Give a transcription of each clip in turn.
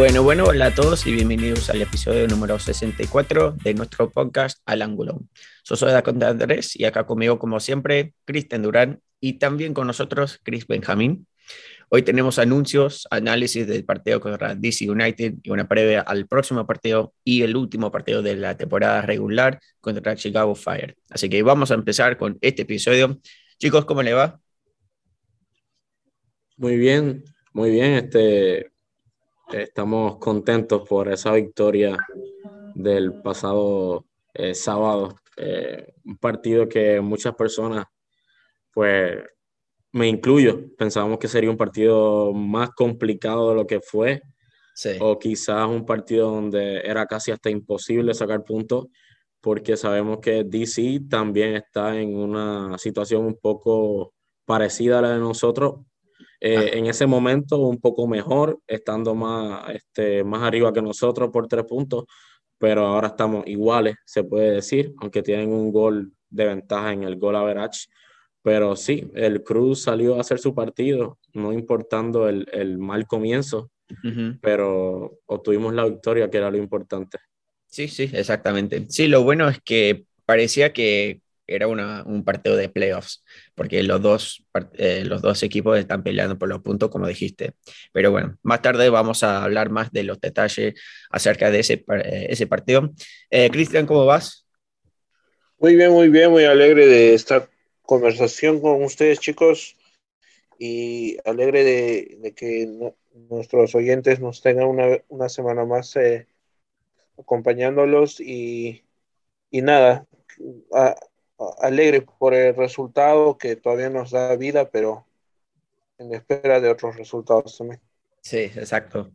Bueno, bueno, hola a todos y bienvenidos al episodio número 64 de nuestro podcast Al Ángulo. Yo soy Daconte Andrés y acá conmigo, como siempre, Cristian Durán y también con nosotros Chris Benjamín. Hoy tenemos anuncios, análisis del partido contra DC United y una previa al próximo partido y el último partido de la temporada regular contra Chicago Fire. Así que vamos a empezar con este episodio. Chicos, ¿cómo le va? Muy bien, muy bien. Este, estamos contentos por esa victoria del pasado eh, sábado. Eh, un partido que muchas personas, pues me incluyo, pensábamos que sería un partido más complicado de lo que fue. O quizás un partido donde era casi hasta imposible sacar puntos, porque sabemos que DC también está en una situación un poco parecida a la de nosotros, eh, en ese momento un poco mejor, estando más, este, más arriba que nosotros por tres puntos, pero ahora estamos iguales, se puede decir, aunque tienen un gol de ventaja en el gol average. Pero sí, el Cruz salió a hacer su partido, no importando el, el mal comienzo, pero obtuvimos la victoria, que era lo importante. Sí, sí, exactamente. Sí, lo bueno es que parecía que era una, un partido de playoffs, porque los dos, eh, los dos equipos están peleando por los puntos, como dijiste. Pero bueno, más tarde vamos a hablar más de los detalles acerca de ese, eh, ese partido. Eh, Cristian, ¿cómo vas? Muy bien, muy bien, muy alegre de esta conversación con ustedes, chicos, y alegre de, que nuestros oyentes nos tengan una, una semana más acompañándolos y, y nada, a, alegre por el resultado que todavía nos da vida, pero en espera de otros resultados también. Sí, exacto.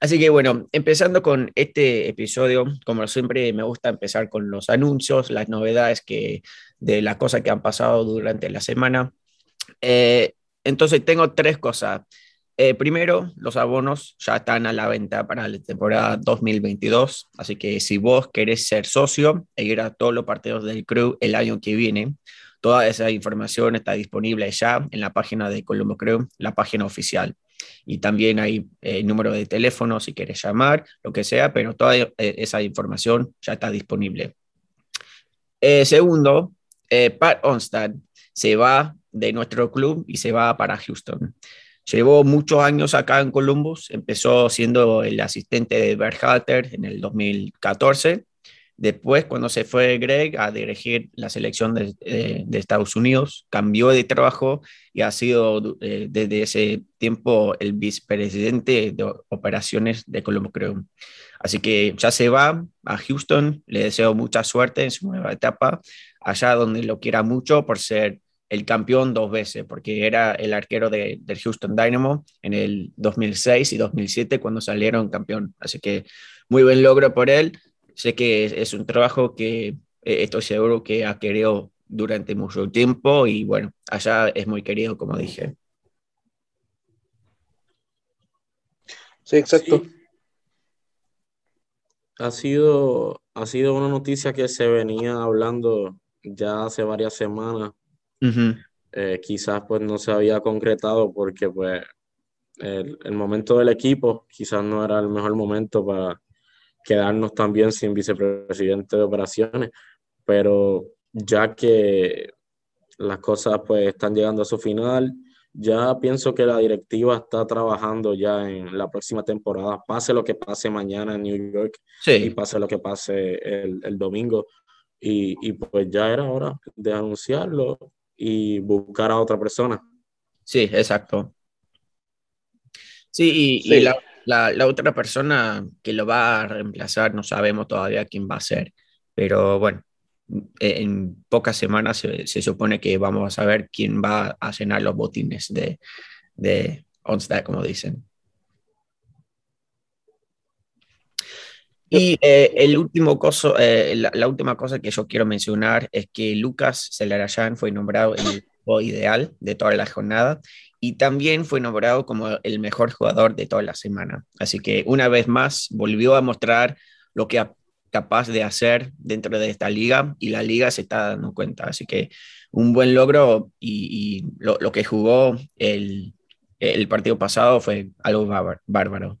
Así que bueno, empezando con este episodio, como siempre me gusta empezar con los anuncios, las novedades que, de las cosas que han pasado durante la semana. Eh, entonces tengo tres cosas. Eh, primero, los abonos ya están a la venta para la temporada 2022, así que si vos querés ser socio e ir a todos los partidos del Crew el año que viene, toda esa información está disponible ya en la página de Colombo Crew, la página oficial. Y también hay eh, número de teléfono si quieres llamar, lo que sea, pero toda eh, esa información ya está disponible. segundo, Pat Onstad se va de nuestro club y se va para Houston. Llevó muchos años acá en Columbus, empezó siendo el asistente de Berhalter en el 2014. Después, cuando se fue Greg a dirigir la selección de, Estados Unidos, cambió de trabajo y ha sido eh, desde ese tiempo el vicepresidente de operaciones de Columbus Crew. Así que ya se va a Houston, le deseo mucha suerte en su nueva etapa, allá donde lo quiera mucho por ser el campeón dos veces, porque era el arquero de, del Houston Dynamo en el 2006 y 2007 cuando salieron campeón. Así que muy buen logro por él. Sé que es, un trabajo que eh, estoy seguro que ha querido durante mucho tiempo y bueno, allá es muy querido, como dije. Sí, exacto. Ha, sido, ha sido una noticia que se venía hablando ya hace varias semanas eh, quizás pues no se había concretado porque pues el, el, momento del equipo quizás no era el mejor momento para quedarnos también sin vicepresidente de operaciones, pero ya que las cosas pues están llegando a su final, ya pienso que la directiva está trabajando ya en la próxima temporada, pase lo que pase mañana en New York y pase lo que pase el, el domingo. Y, y, pues ya era hora de anunciarlo y buscar a otra persona. Sí, exacto. Sí, y, la, la, otra persona que lo va a reemplazar, no sabemos todavía quién va a ser, pero bueno, en pocas semanas se, se supone que vamos a saber quién va a llenar los botines de, de Onstad, como dicen. Y eh, el último coso, eh, la, última cosa que yo quiero mencionar es que Lucas Celarayan fue nombrado el juego ideal de toda la jornada y también fue nombrado como el mejor jugador de toda la semana. Así que una vez más volvió a mostrar lo que es capaz de hacer dentro de esta liga y la liga se está dando cuenta. Así que un buen logro y, lo, lo, que jugó el, el partido pasado fue algo bárbaro.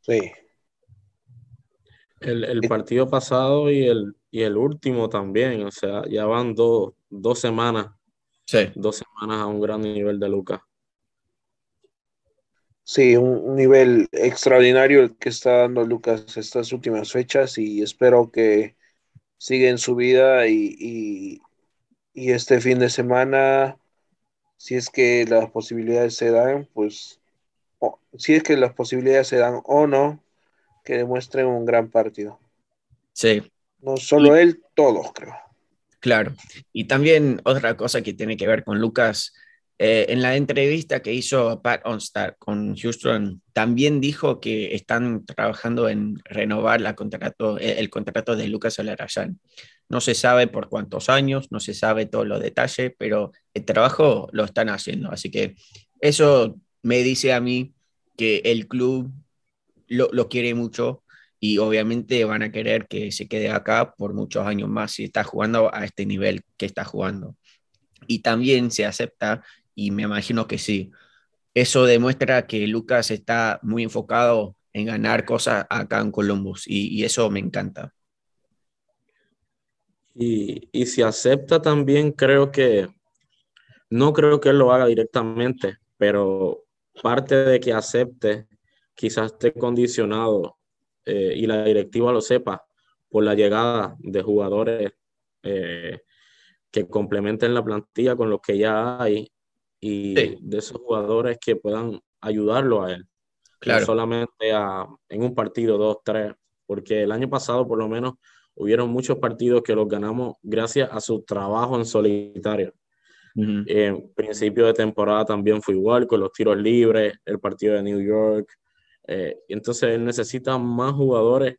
Sí. El, el partido pasado y el, y el último también, o sea, ya van dos, dos semanas, Sí, dos semanas a un gran nivel de Lucas. Sí, un, nivel extraordinario el que está dando Lucas estas últimas fechas y espero que siga en su vida y, y- y este fin de semana, si es que las posibilidades se dan, pues, o- si es que las posibilidades se dan o no, que demuestren un gran partido. sí, No solo Y- él, todos, creo. claro. Y también otra cosa que tiene que ver con Lucas, eh, en la entrevista que hizo Pat Onstar con Houston, también dijo que están trabajando en renovar la contrato, el contrato de Lucas Alarayán. No se sabe por cuántos años, no se sabe todos los detalles, pero el trabajo lo están haciendo. Así que eso me dice a mí que el club lo, lo quiere mucho y obviamente van a querer que se quede acá por muchos años más si está jugando a este nivel que está jugando. Y también se acepta, y me imagino que sí, eso demuestra que Lucas está muy enfocado en ganar cosas acá en Columbus y, eso me encanta. Y, y si acepta también, creo que, no creo que él lo haga directamente, pero parte de que acepte quizás esté condicionado eh, y la directiva lo sepa por la llegada de jugadores eh, que complementen la plantilla con los que ya hay y Sí. de esos jugadores que puedan ayudarlo a él. No Claro, solamente a, en un partido, dos, tres, porque el año pasado por lo menos hubieron muchos partidos que los ganamos gracias a su trabajo en solitario. En principio de temporada también fue igual con los tiros libres, el partido de New York. Eh, entonces él necesita más jugadores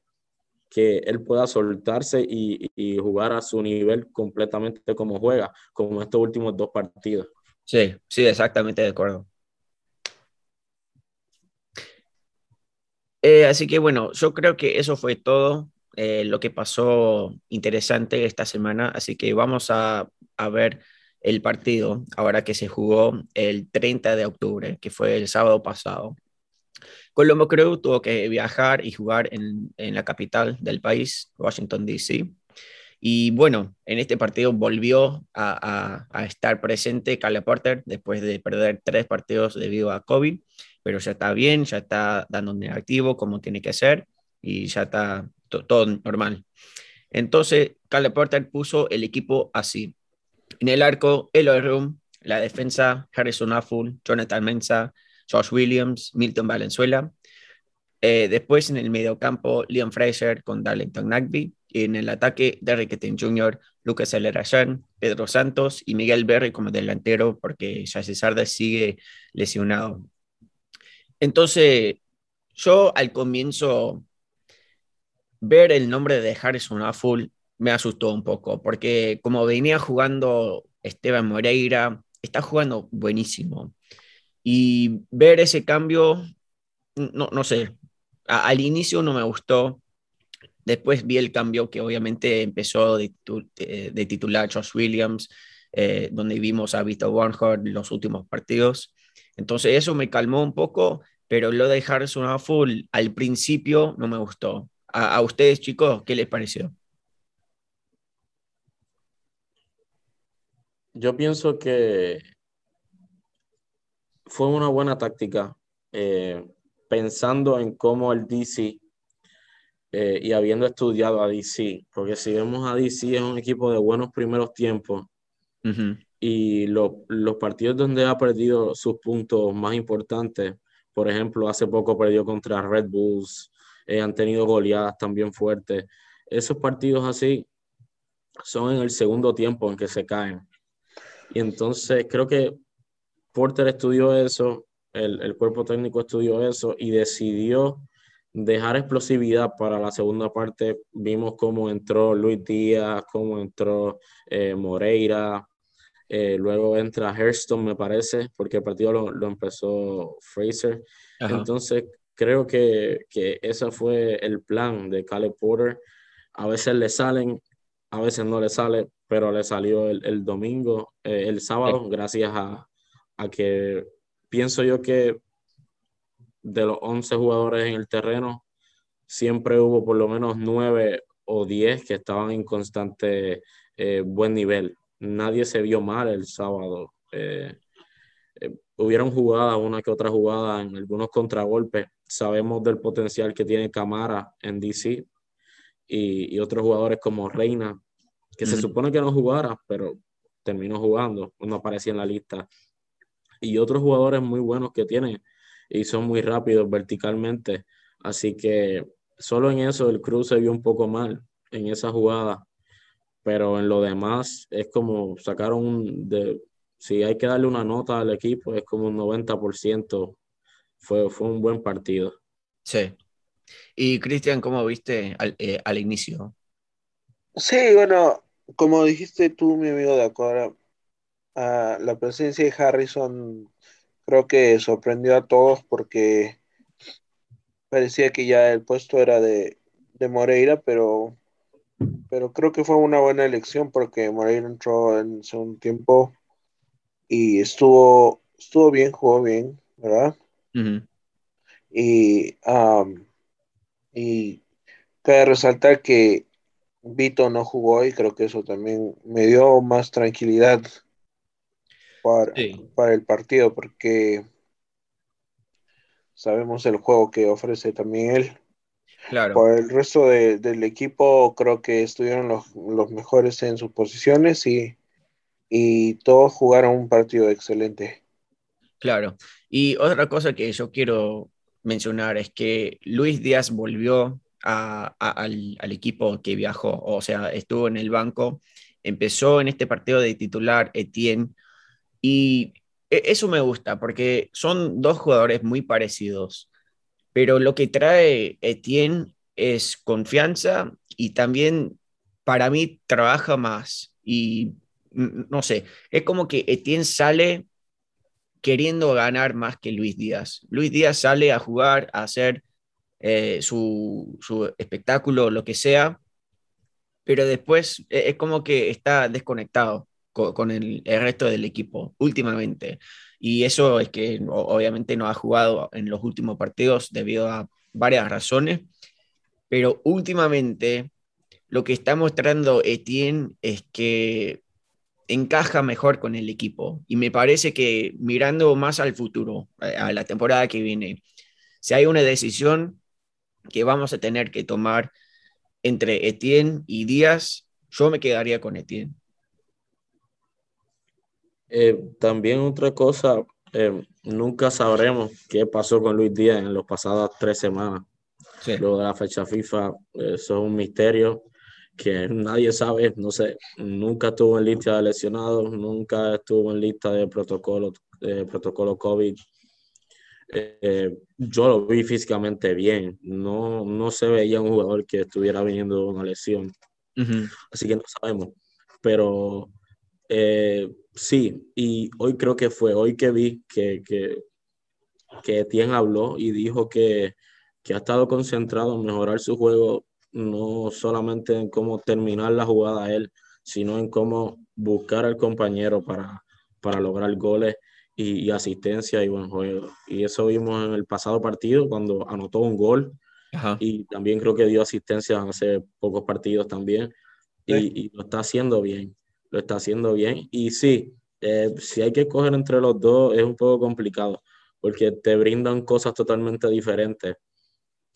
que él pueda soltarse y, jugar a su nivel completamente como juega, como estos últimos dos partidos. sí, sí, exactamente de acuerdo. Eh, así que bueno, yo creo que eso fue todo eh, lo que pasó interesante esta semana. Así que vamos a, a ver el partido ahora que se jugó el 30 de octubre, que fue el sábado pasado. Colombo Crew tuvo que viajar y jugar en, en la capital del país, Washington, D.C. Y bueno, en este partido volvió a, estar presente Caleb Porter después de perder tres partidos debido a COVID, pero ya está bien, ya está dando negativo como tiene que ser y ya está to- todo normal. Entonces, Caleb Porter puso el equipo así. En el arco, Eloy Room, la defensa, Harrison Afful, Jonathan Mensa, Josh Williams, Milton Valenzuela. Eh, después en el mediocampo, Liam Fraser con Darlington Nagby. Y en el ataque, Derrick Etienne Jr., Lucas Alerayan, Pedro Santos y Miguel Berry como delantero porque Jesse Sardes sigue lesionado. Entonces, yo al comienzo ver el nombre de Harrison Afful me asustó un poco, porque como venía jugando Esteban Moreira, está jugando buenísimo. Y ver ese cambio, no, no sé, a- al inicio no me gustó. Después vi el cambio que obviamente empezó de, de- de titular Josh Williams, eh, donde vimos a Vito Warnhart los últimos partidos. Entonces eso me calmó un poco, pero lo de Harrison Afful al principio no me gustó. A, a ustedes, chicos, ¿qué les pareció? Yo pienso que fue una buena táctica, eh, pensando en cómo el DC eh, y habiendo estudiado a DC, porque si vemos a DC es un equipo de buenos primeros tiempos y lo- los partidos donde ha perdido sus puntos más importantes, por ejemplo, hace poco perdió contra Red Bulls, eh, han tenido goleadas también fuertes. Esos partidos así son en el segundo tiempo en que se caen. Y entonces creo que Porter estudió eso, el, el cuerpo técnico estudió eso y decidió dejar explosividad para la segunda parte. Vimos cómo entró Luis Díaz, cómo entró eh, Moreira, eh, luego entra Hairston, me parece, porque el partido lo, lo empezó Fraser. ajá. Entonces, creo que, que ese fue el plan de Caleb Porter. A veces le salen, a veces no le sale, pero le salió el, el domingo, eh, el sábado, gracias a, a que pienso yo que de los 11 jugadores en el terreno, siempre hubo por lo menos 9 o 10 que estaban en constante eh, buen nivel. Nadie se vio mal el sábado. Eh, eh, hubieron jugadas, una que otra jugada en algunos contragolpes. Sabemos del potencial que tiene Camara en DC y, otros jugadores como Reina, que se supone que no jugara, pero terminó jugando, no aparecía en la lista. Y otros jugadores muy buenos que tiene y son muy rápidos verticalmente. Así que solo en eso el Cruz se vio un poco mal en esa jugada, pero en lo demás es como sacaron de, si hay que darle una nota al equipo, es como un 90%. Fue, fue un buen partido. Sí. Y Cristian, ¿cómo viste al, eh, al, inicio? Sí, bueno, como dijiste tú, mi amigo de acuerdo, la presencia de Harrison creo que sorprendió a todos porque parecía que ya el puesto era de, de Moreira, pero, pero creo que fue una buena elección porque Moreira entró en segundo tiempo y estuvo, estuvo bien, jugó bien, ¿verdad? Y, y cabe resaltar que Vito no jugó y creo que eso también me dio más tranquilidad para, para el partido porque sabemos el juego que ofrece también él. Claro. Por el resto del equipo creo que estuvieron los, los mejores en sus posiciones y, y todos jugaron un partido excelente. Claro. Y otra cosa que yo quiero mencionar es que Luis Díaz volvió a, al, al, equipo que viajó, o sea, estuvo en el banco, empezó en este partido de titular Etienne y e, eso me gusta porque son dos jugadores muy parecidos, pero lo que trae Etienne es confianza y también para mí trabaja más y no sé, es como que Etienne sale queriendo ganar más que Luis Díaz. Luis Díaz sale a jugar, a hacer eh, su, espectáculo, lo que sea, pero después e, es como que está desconectado con, el, resto del equipo últimamente. Y eso es que obviamente no ha jugado en los últimos partidos debido a varias razones, pero últimamente lo que está mostrando Etienne es que encaja mejor con el equipo. Y me parece que mirando más al futuro, a la temporada que viene, si hay una decisión que vamos a tener que tomar entre Etienne y Díaz, yo me quedaría con Etienne. Eh, también otra cosa, eh, nunca sabremos qué pasó con Luis Díaz en las pasadas tres semanas. Luego de la fecha FIFA, eso es un misterio que nadie sabe, no sé, nunca estuvo en lista de lesionados, nunca estuvo en lista de protocolo, de protocolo COVID. Eh, yo lo vi físicamente bien, no, no se veía un jugador que estuviera viniendo de una lesión, así que no sabemos, pero eh, sí, y hoy creo que fue, hoy que vi que, que, que Etienne habló y dijo que, que ha estado concentrado en mejorar su juego no solamente en cómo terminar la jugada él, sino en cómo buscar al compañero para, para lograr goles y, asistencia y buen juego. Y eso vimos en el pasado partido cuando anotó un gol y también creo que dio asistencia hace pocos partidos también y, lo está haciendo bien, lo está haciendo bien. Y sí, eh, si hay que coger entre los dos es un poco complicado porque te brindan cosas totalmente diferentes.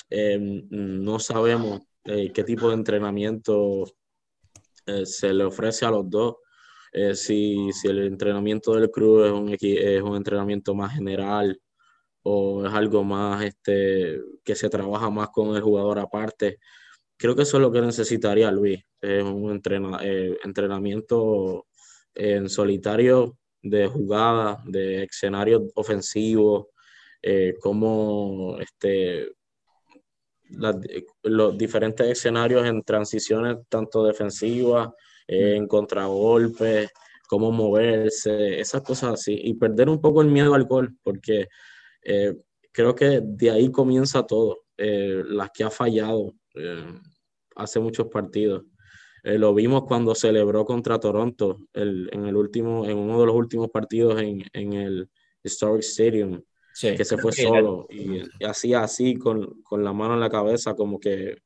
Eh, no sabemos eh, qué tipo de entrenamiento eh, se le ofrece a los dos. Si, si, el entrenamiento del club es un, es un entrenamiento más general o es algo más este, que se trabaja más con el jugador aparte. Creo que eso es lo que necesitaría Luis, es un entrena, entrenamiento en solitario de jugada, de escenarios ofensivos, cómo este, los diferentes escenarios en transiciones tanto defensivas, eh, en contragolpes, cómo moverse, esas cosas así, y perder un poco el miedo al gol, porque eh, creo que de ahí comienza todo, eh, las que ha fallado hace muchos partidos. lo vimos cuando celebró contra Toronto en, el último, en uno de los últimos partidos en, en el Historic Stadium. que se fue solo y, hacía así con, con, la mano en la cabeza como que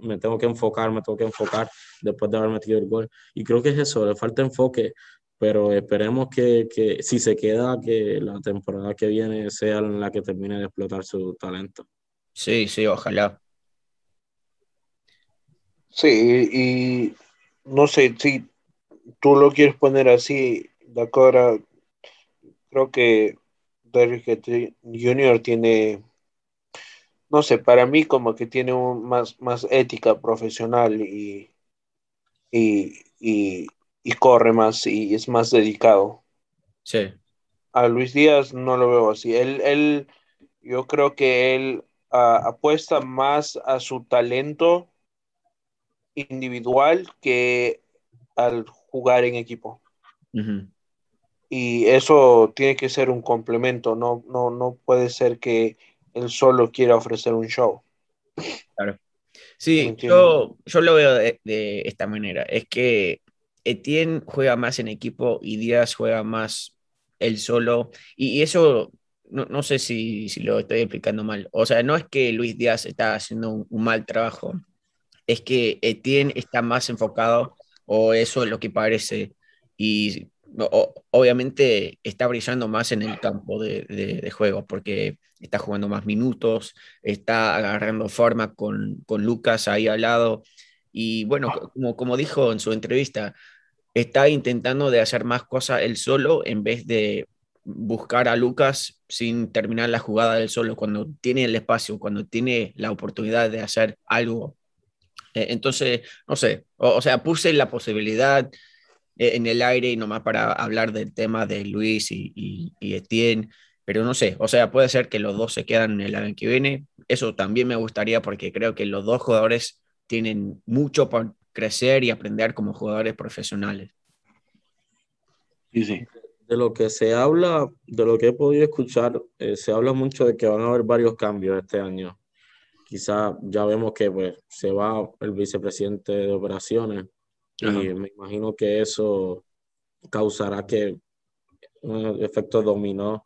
me tengo que enfocar, me tengo que enfocar después de haber metido el gol. Y creo que es eso, le falta enfoque, pero esperemos que, que si se queda, que la temporada que viene sea en la que termine de explotar su talento. Sí, sí, ojalá. Sí, y no sé si tú lo quieres poner así, Dakota, creo que Derrick Jr. tiene, no sé, para mí como que tiene un, más, más ética profesional y, y, corre más y es más dedicado. Sí. A Luis Díaz no lo veo así. Él, él yo creo que él ah, apuesta más a su talento individual que al jugar en equipo. Y eso tiene que ser un complemento, no, no, no puede ser que él solo quiera ofrecer un show. Claro. Sí, yo, yo, lo veo de, esta manera. Es que Etienne juega más en equipo y Díaz juega más él solo. Y, eso, no, sé si, lo estoy explicando mal. O sea, no es que Luis Díaz está haciendo un mal trabajo, es que Etienne está más enfocado, o eso es lo que parece, y obviamente está brillando más en el campo de, juego, porque está jugando más minutos, está agarrando forma con, Lucas ahí al lado, y bueno, como, como dijo en su entrevista, está intentando de hacer más cosas él solo en vez de buscar a Lucas sin terminar la jugada del solo, cuando tiene el espacio, cuando tiene la oportunidad de hacer algo eh, entonces, no sé, o, sea, puse la posibilidad eh, en el aire y nomás para hablar del tema de Luis y, y, Etienne, pero no sé, o sea, puede ser que los dos se quedan el año que viene. Eso también me gustaría porque creo que los dos jugadores tienen mucho por crecer y aprender como jugadores profesionales. Sí, sí. De lo que se habla, de lo que he podido escuchar, eh, se habla mucho de que van a haber varios cambios este año quizá ya vemos que pues, se va el vicepresidente de operaciones y me imagino que eso causará que un efecto dominó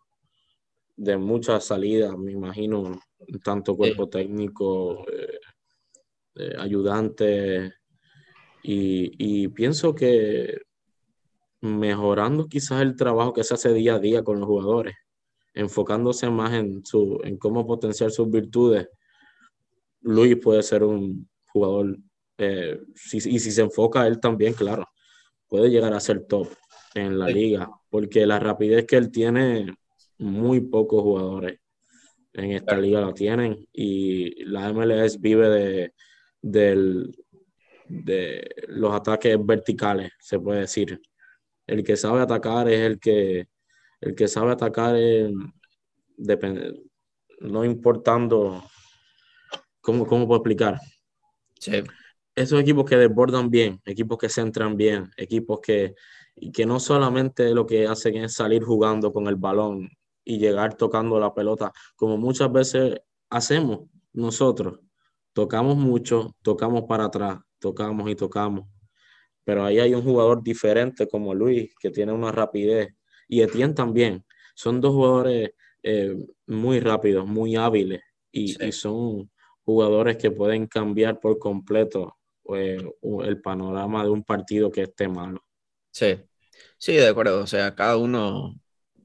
de muchas salidas, me imagino, tanto cuerpo técnico, eh, eh, ayudante, y, y, pienso que mejorando quizás el trabajo que se hace día a día con los jugadores, enfocándose más en, su, en cómo potenciar sus virtudes Luis puede ser un jugador, eh, y si se enfoca él también, claro, puede llegar a ser top en la liga, porque la rapidez que él tiene, muy pocos jugadores en esta liga la tienen y la MLS vive de, de los ataques verticales, se puede decir. El que sabe atacar es el que, el que sabe atacar, no importando ¿cómo, cómo puedo explicar? Sí. Esos equipos que desbordan bien, equipos que centran bien, equipos que, que no solamente lo que hacen es salir jugando con el balón y llegar tocando la pelota, como muchas veces hacemos nosotros. Tocamos mucho, tocamos para atrás, tocamos y tocamos. Pero ahí hay un jugador diferente como Luis, que tiene una rapidez, y Etienne también. Son dos jugadores eh, muy rápidos, muy hábiles, y, y son jugadores que pueden cambiar por completo pues, el panorama de un partido que esté malo. Sí, sí, de acuerdo. O sea, cada uno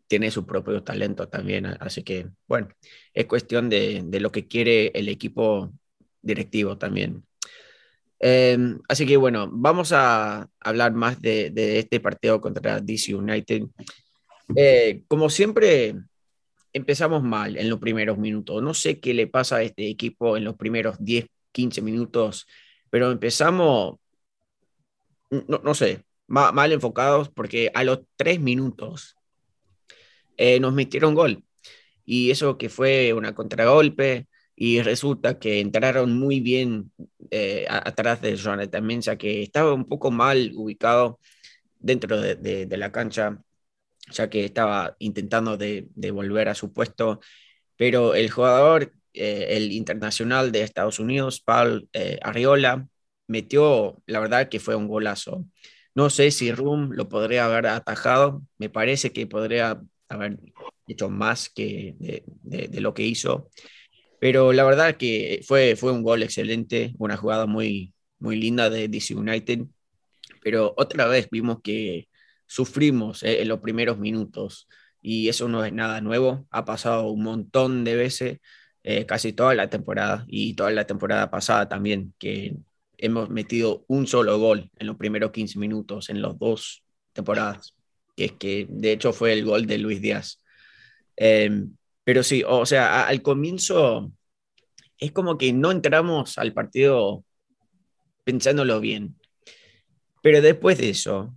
tiene su propio talento también. Así que, bueno, es cuestión de, lo que quiere el equipo directivo también. Em, así que, bueno, vamos a hablar más de, este partido contra DC United. Eh, como siempre, empezamos mal en los primeros minutos. No sé qué le pasa a este equipo en los primeros 10, 15 minutos, pero empezamos, no, sé, mal, enfocados porque a los 3 minutos eh, nos metieron gol. Y eso que fue una contragolpe y resulta que entraron muy bien eh, atrás de Jonathan Mensa, que estaba un poco mal ubicado dentro de la cancha ya que estaba intentando de, volver a su puesto, pero el jugador, eh, el internacional de Estados Unidos, Paul eh, Arriola, metió, la verdad que fue un golazo. No sé si Rum lo podría haber atajado, me parece que podría haber hecho más que de, lo que hizo. Pero la verdad que fue, fue un gol excelente, una jugada muy, muy linda de DC United. Pero otra vez vimos que sufrimos eh, en los primeros minutos y eso no es nada nuevo. Ha pasado un montón de veces, eh, casi toda la temporada y toda la temporada pasada también, que hemos metido un solo gol en los primeros 15 minutos en los dos temporadas, que es que de hecho fue el gol de Luis Díaz. Em, pero sí, o sea, al comienzo es como que no entramos al partido pensándolo bien. Pero después de eso,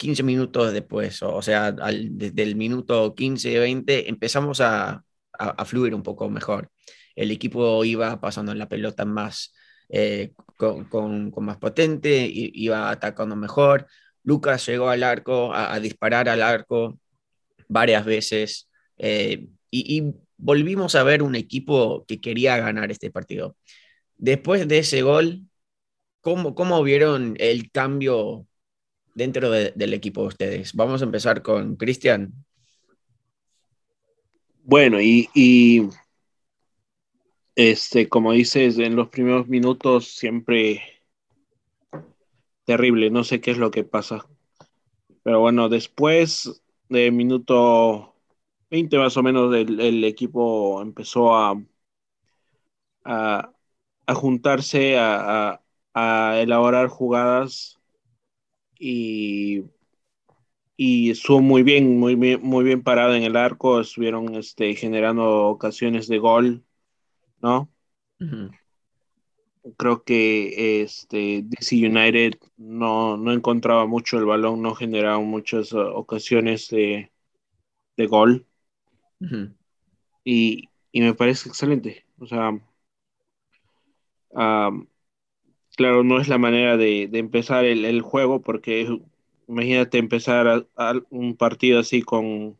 15 eh, minutos después, o, sea, desde el minuto 15, 20, empezamos a, a, fluir un poco mejor. El equipo iba pasando la pelota más, eh, con, con, más potente, iba atacando mejor. Lucas llegó al arco, a, disparar al arco varias veces eh, y, volvimos a ver un equipo que quería ganar este partido. Después de ese gol, ¿cómo, cómo vieron el cambio dentro del equipo de ustedes? Vamos a empezar con Cristian. Bueno, y, este, como dices, en los primeros minutos siempre terrible, no sé qué es lo que pasa. Pero bueno, después de minuto 20 más o menos el, equipo empezó a, a, juntarse, a, elaborar jugadas y, y estuvo muy bien, muy bien, muy bien parado en el arco, estuvieron este, generando ocasiones de gol, ¿no? Creo que este, DC United no, no encontraba mucho el balón, no generaba muchas ocasiones de, de gol y, me parece excelente. O sea, claro, no es la manera de, empezar el, juego, porque imagínate empezar un partido así con,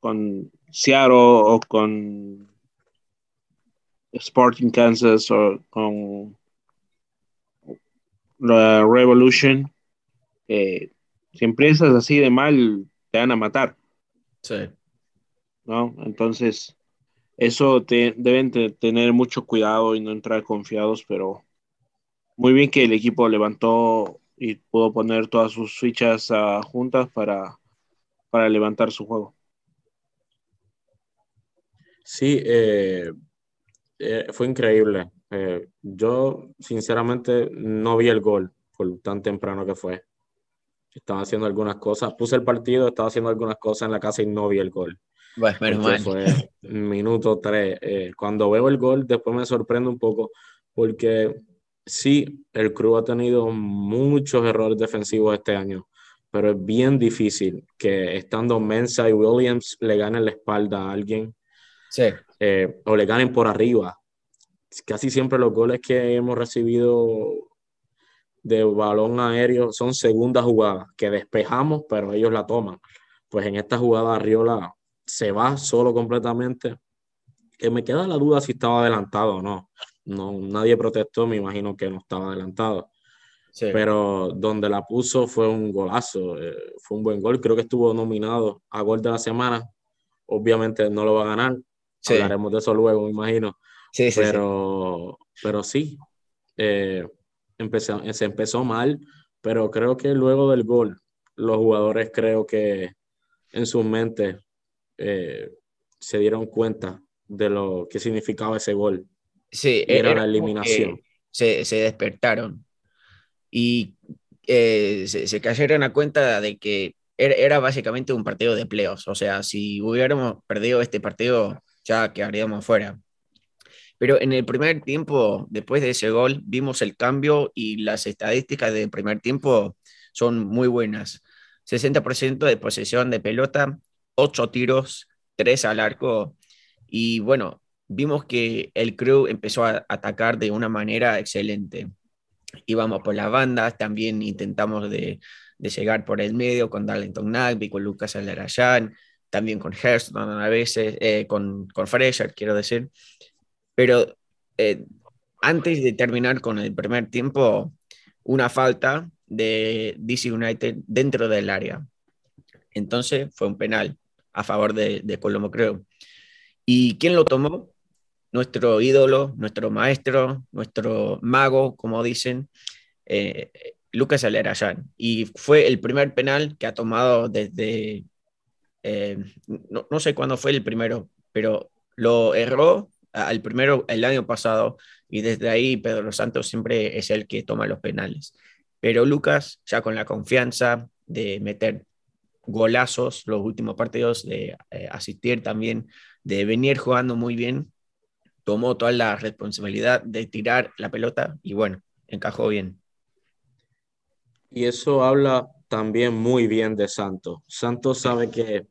con Seattle o con Sporting Kansas o con la Revolution. Eh, si empiezas así de mal, te van a matar. Sí. ¿no? Entonces, eso te, deben tener mucho cuidado y no entrar confiados, pero muy bien que el equipo levantó y pudo poner todas sus fichas uh, juntas para, para levantar su juego. Sí, eh, eh, fue increíble. Eh, yo, sinceramente, no vi el gol por tan temprano que fue. Estaba haciendo algunas cosas, puse el partido, estaba haciendo algunas cosas en la casa y no vi el gol. Bueno, menos Fue minuto tres. Eh, cuando veo el gol, después me sorprende un poco porque sí, el Cruz ha tenido muchos errores defensivos este año, pero es bien difícil que estando Mensa y Williams le ganen la espalda a alguien sí. Eh, o le ganen por arriba. Casi siempre los goles que hemos recibido de balón aéreo son segundas jugadas que despejamos, pero ellos la toman. Pues en esta jugada Arriola se va solo completamente. Que me queda la duda si estaba adelantado o no. No nadie protestó, me imagino que no estaba adelantado. Pero donde la puso fue un golazo, eh, fue un buen gol. Creo que estuvo nominado a gol de la semana. Obviamente no lo va a ganar. Hablaremos de eso luego, me imagino. Sí, pero, pero sí, eh, empezó, se empezó mal, pero creo que luego del gol, los jugadores creo que en su mente eh, se dieron cuenta de lo que significaba ese gol. Sí, era, la eliminación. Se, se, despertaron y eh, se, se, cayeron a cuenta de que era, básicamente un partido de playoffs. O sea, si hubiéramos perdido este partido, ya quedaríamos fuera. Pero en el primer tiempo, después de ese gol, vimos el cambio y las estadísticas del primer tiempo son muy buenas. 60% de posesión de pelota, ocho tiros, tres al arco. Y bueno, vimos que el crew empezó a atacar de una manera excelente. Íbamos por las bandas, también intentamos de, llegar por el medio con Darlington Nagby, con Lucas Alarayan, también con Hurston a veces, eh, con, con Fresher, quiero decir. Pero eh, antes de terminar con el primer tiempo, una falta de DC United dentro del área. Entonces fue un penal a favor de, de Colombo, creo. ¿Y quién lo tomó? Nuestro ídolo, nuestro maestro, nuestro mago, como dicen, eh, Lucas Alerayán. Y fue el primer penal que ha tomado desde, eh, no, no, sé cuándo fue el primero, pero lo erró al primero el año pasado y desde ahí Pedro Santos siempre es el que toma los penales. Pero Lucas, ya con la confianza de meter golazos los últimos partidos, de eh, asistir también, de venir jugando muy bien, tomó toda la responsabilidad de tirar la pelota y bueno, encajó bien. Y eso habla también muy bien de Santos. Santos sabe que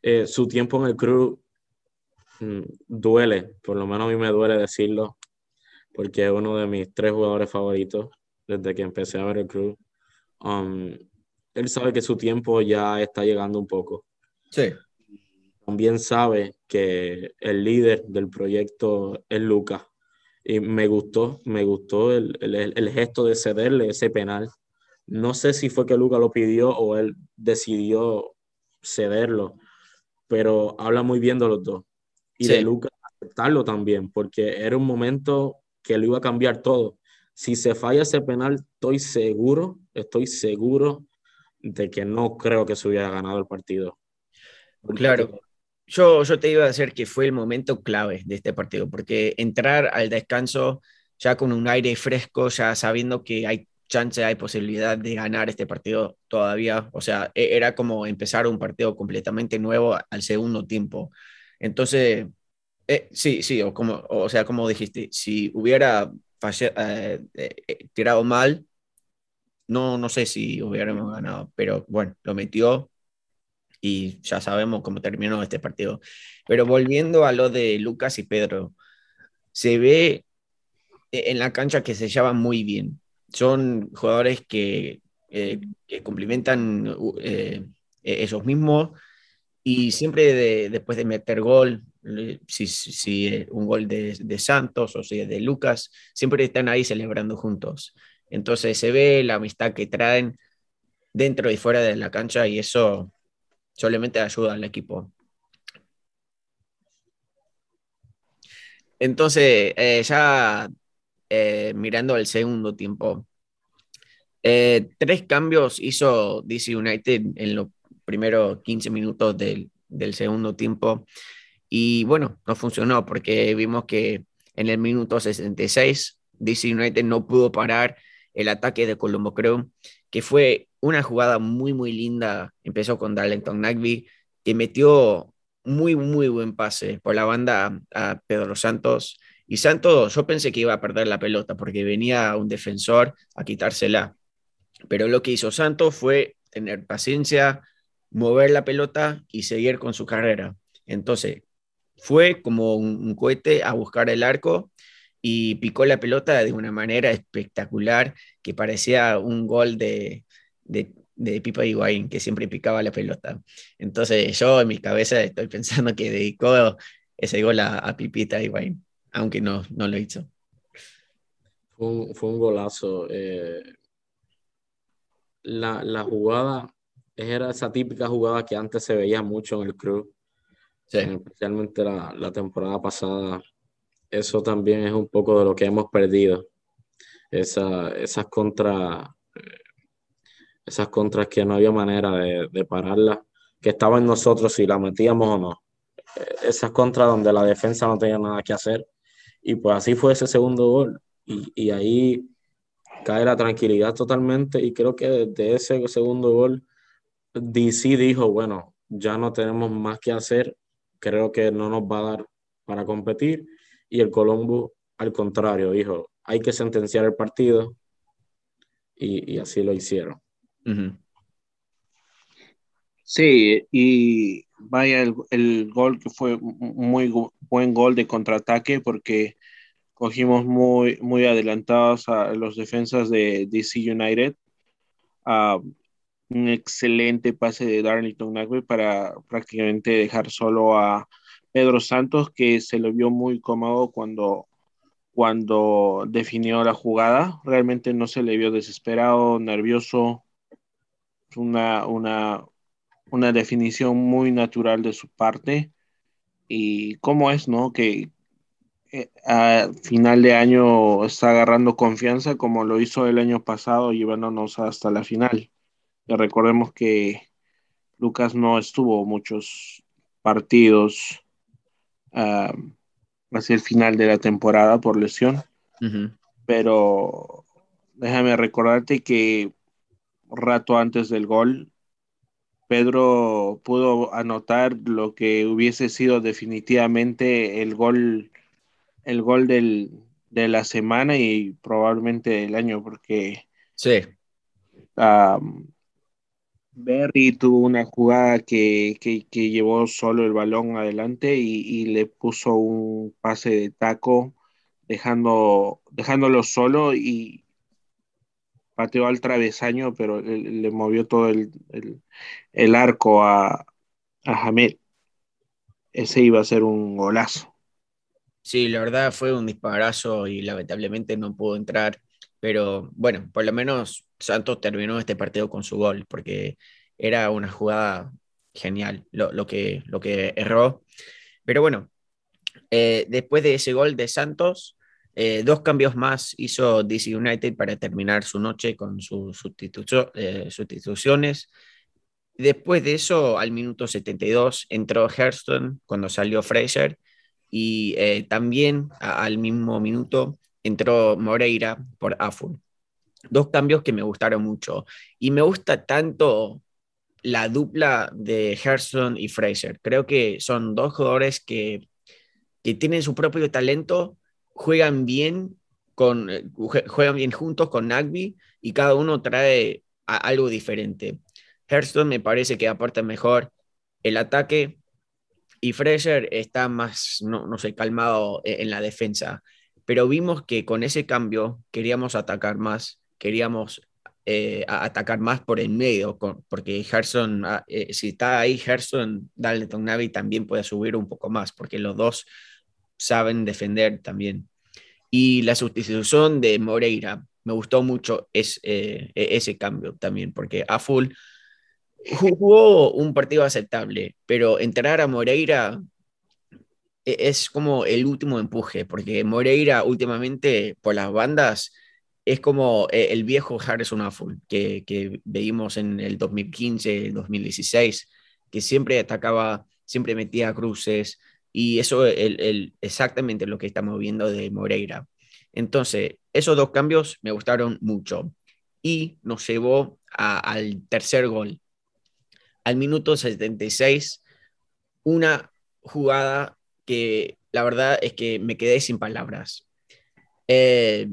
eh, su tiempo en el club mm, duele, por lo menos a mí me duele decirlo, porque es uno de mis tres jugadores favoritos desde que empecé a ver el club. Um, él sabe que su tiempo ya está llegando un poco. Sí. También sabe que el líder del proyecto es Lucas. Y me gustó, me gustó el, el, el, gesto de cederle ese penal. No sé si fue que Lucas lo pidió o él decidió cederlo, pero habla muy bien de los dos. Y sí. de Lucas aceptarlo también, porque era un momento que lo iba a cambiar todo. Si se falla ese penal, estoy seguro, estoy seguro de que no creo que se hubiera ganado el partido. Claro. Yo, yo te iba a decir que fue el momento clave de este partido, porque entrar al descanso ya con un aire fresco, ya sabiendo que hay chance, hay posibilidad de ganar este partido todavía, o sea, e, era como empezar un partido completamente nuevo al segundo tiempo. Entonces, eh, sí, sí, o, como, o sea, como dijiste, si hubiera falle, eh, eh, tirado mal, no, no sé si hubiéramos ganado, pero bueno, lo metió y ya sabemos cómo terminó este partido. Pero volviendo a lo de Lucas y Pedro, se ve en la cancha que se llevan muy bien. Son jugadores que, eh, que complementan eh, ellos mismos y siempre de, después de meter gol, si, si un gol de, de, Santos o si de Lucas, siempre están ahí celebrando juntos. Entonces se ve la amistad que traen dentro y fuera de la cancha y eso solamente ayuda al equipo. Entonces, eh, ya eh, mirando el segundo tiempo, eh, tres cambios hizo DC United en los primeros 15 minutos del, del segundo tiempo y bueno, no funcionó porque vimos que en el minuto 66 DC United no pudo parar el ataque de Colombo Crew, que fue una jugada muy, muy linda. Empezó con Darlington Nagby, que metió muy, muy buen pase por la banda a Pedro Santos. Y Santos, yo pensé que iba a perder la pelota porque venía un defensor a quitársela. Pero lo que hizo Santos fue tener paciencia, mover la pelota y seguir con su carrera. Entonces, fue como un cohete a buscar el arco y picó la pelota de una manera espectacular que parecía un gol de, de, de Pipa Higuaín, que siempre picaba la pelota. Entonces yo en mi cabeza estoy pensando que dedicó ese gol a, a Pipita Higuaín, aunque no, no lo hizo. Fue un, fue un golazo. Eh, la, la, jugada era esa típica jugada que antes se veía mucho en el club, sí. especialmente la, la temporada pasada eso también es un poco de lo que hemos perdido. Esa, esas contras, esas contras que no había manera de, de pararlas, que estaba en nosotros si la metíamos o no. Esas contras donde la defensa no tenía nada que hacer. Y pues así fue ese segundo gol. Y, y ahí cae la tranquilidad totalmente. Y creo que desde ese segundo gol, DC dijo, bueno, ya no tenemos más que hacer. Creo que no nos va a dar para competir y el Colombo, al contrario, dijo, hay que sentenciar el partido y, y así lo hicieron. Uh -huh. Sí, y vaya el, el, gol que fue muy buen gol de contraataque porque cogimos muy, muy adelantados a los defensas de DC United. Uh, un excelente pase de Darlington Nagbe para prácticamente dejar solo a Pedro Santos, que se lo vio muy cómodo cuando, cuando definió la jugada. Realmente no se le vio desesperado, nervioso. Una, una una definición muy natural de su parte. Y cómo es, ¿no? Que eh, a final de año está agarrando confianza como lo hizo el año pasado, llevándonos hasta la final. Recordemos que Lucas no estuvo muchos partidos uh, hacia el final de la temporada por lesión, pero déjame recordarte que rato antes del gol, Pedro pudo anotar lo que hubiese sido definitivamente el gol, el gol del, de la semana y probablemente del año, porque sí. Berry tuvo una jugada que, llevó solo el balón adelante y, le puso un pase de taco, dejando, dejándolo solo y pateó al travesaño, pero le, movió todo el, arco a, a Ese iba a ser un golazo. Sí, la verdad fue un disparazo y lamentablemente no pudo entrar, pero bueno, por lo menos Santos terminó este partido con su gol, porque era una jugada genial lo, que, lo que erró. Pero bueno, eh, después de ese gol de Santos, eh, dos cambios más hizo DC United para terminar su noche con sus eh, sustituciones. Después de eso, al minuto 72, entró Hurston cuando salió Fraser y también al mismo minuto entró Moreira por Afur dos cambios que me gustaron mucho. Y me gusta tanto la dupla de Gerson y Fraser. Creo que son dos jugadores que, tienen su propio talento, juegan bien, con, eh, juegan bien juntos con Nagby y cada uno trae algo diferente. Gerson me parece que aporta mejor el ataque y Fraser está más, no, no sé, calmado e-, en la defensa. Pero vimos que con ese cambio queríamos atacar más queríamos eh, atacar más por el medio, porque Gerson, ah, eh, si está ahí Gerson, Dalton Navi también puede subir un poco más, porque los dos saben defender también. Y la sustitución de Moreira, me gustó mucho es, eh, e-, ese cambio también, porque a full jugó un partido aceptable, pero entrar a Moreira es como el último empuje, porque Moreira últimamente por las bandas es como eh, el viejo Harrison Affle que, que veíamos en el 2015, 2016, que siempre atacaba, siempre metía cruces, y eso es el, exactamente lo que estamos viendo de Moreira. Entonces, esos dos cambios me gustaron mucho y nos llevó al tercer gol. Al minuto 76, una jugada que la verdad es que me quedé sin palabras. Eh,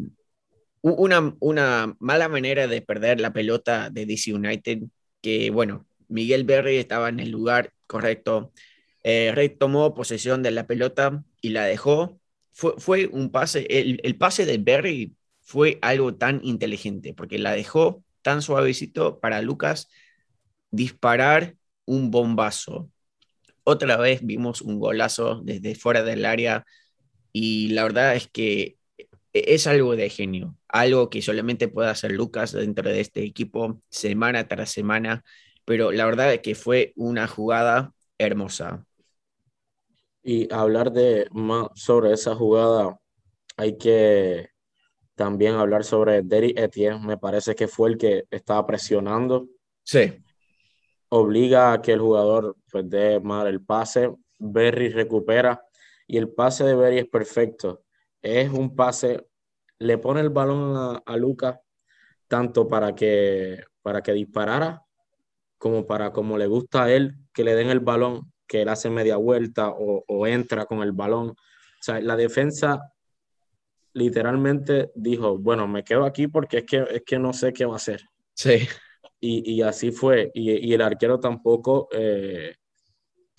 una, una mala manera de perder la pelota de DC United, que bueno, Miguel Berry estaba en el lugar correcto. Eh, tomó posesión de la pelota y la dejó. Fue, fue un pase, el, el, pase de Berry fue algo tan inteligente, porque la dejó tan suavecito para Lucas disparar un bombazo. Otra vez vimos un golazo desde fuera del área y la verdad es que e-, es algo de genio, algo que solamente puede hacer Lucas dentro de este equipo semana tras semana, pero la verdad es que fue una jugada hermosa. Y hablar de más sobre esa jugada, hay que también hablar sobre Derry Etienne, me parece que fue el que estaba presionando. Sí. Obliga a que el jugador pues, dé mal el pase, Berry recupera y el pase de Berry es perfecto es un pase, le pone el balón a, Lucas tanto para que, para que disparara como para como le gusta a él que le den el balón, que él hace media vuelta o, entra con el balón. O sea, la defensa literalmente dijo, bueno, me quedo aquí porque es que, es que no sé qué va a hacer. Sí. Y, así fue. Y, el arquero tampoco eh,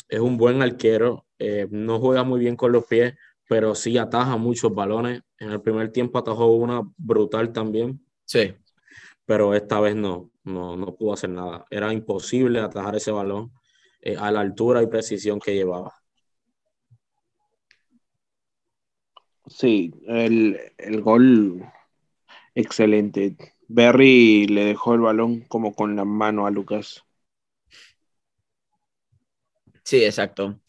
es un buen arquero, eh, no juega muy bien con los pies, pero sí ataja muchos balones. En el primer tiempo atajó una brutal también. Sí. Pero esta vez no, no, no pudo hacer nada. Era imposible atajar ese balón eh, a la altura y precisión que llevaba. Sí, el, el gol excelente. Berry le dejó el balón como con la mano a Lucas. Sí, exacto.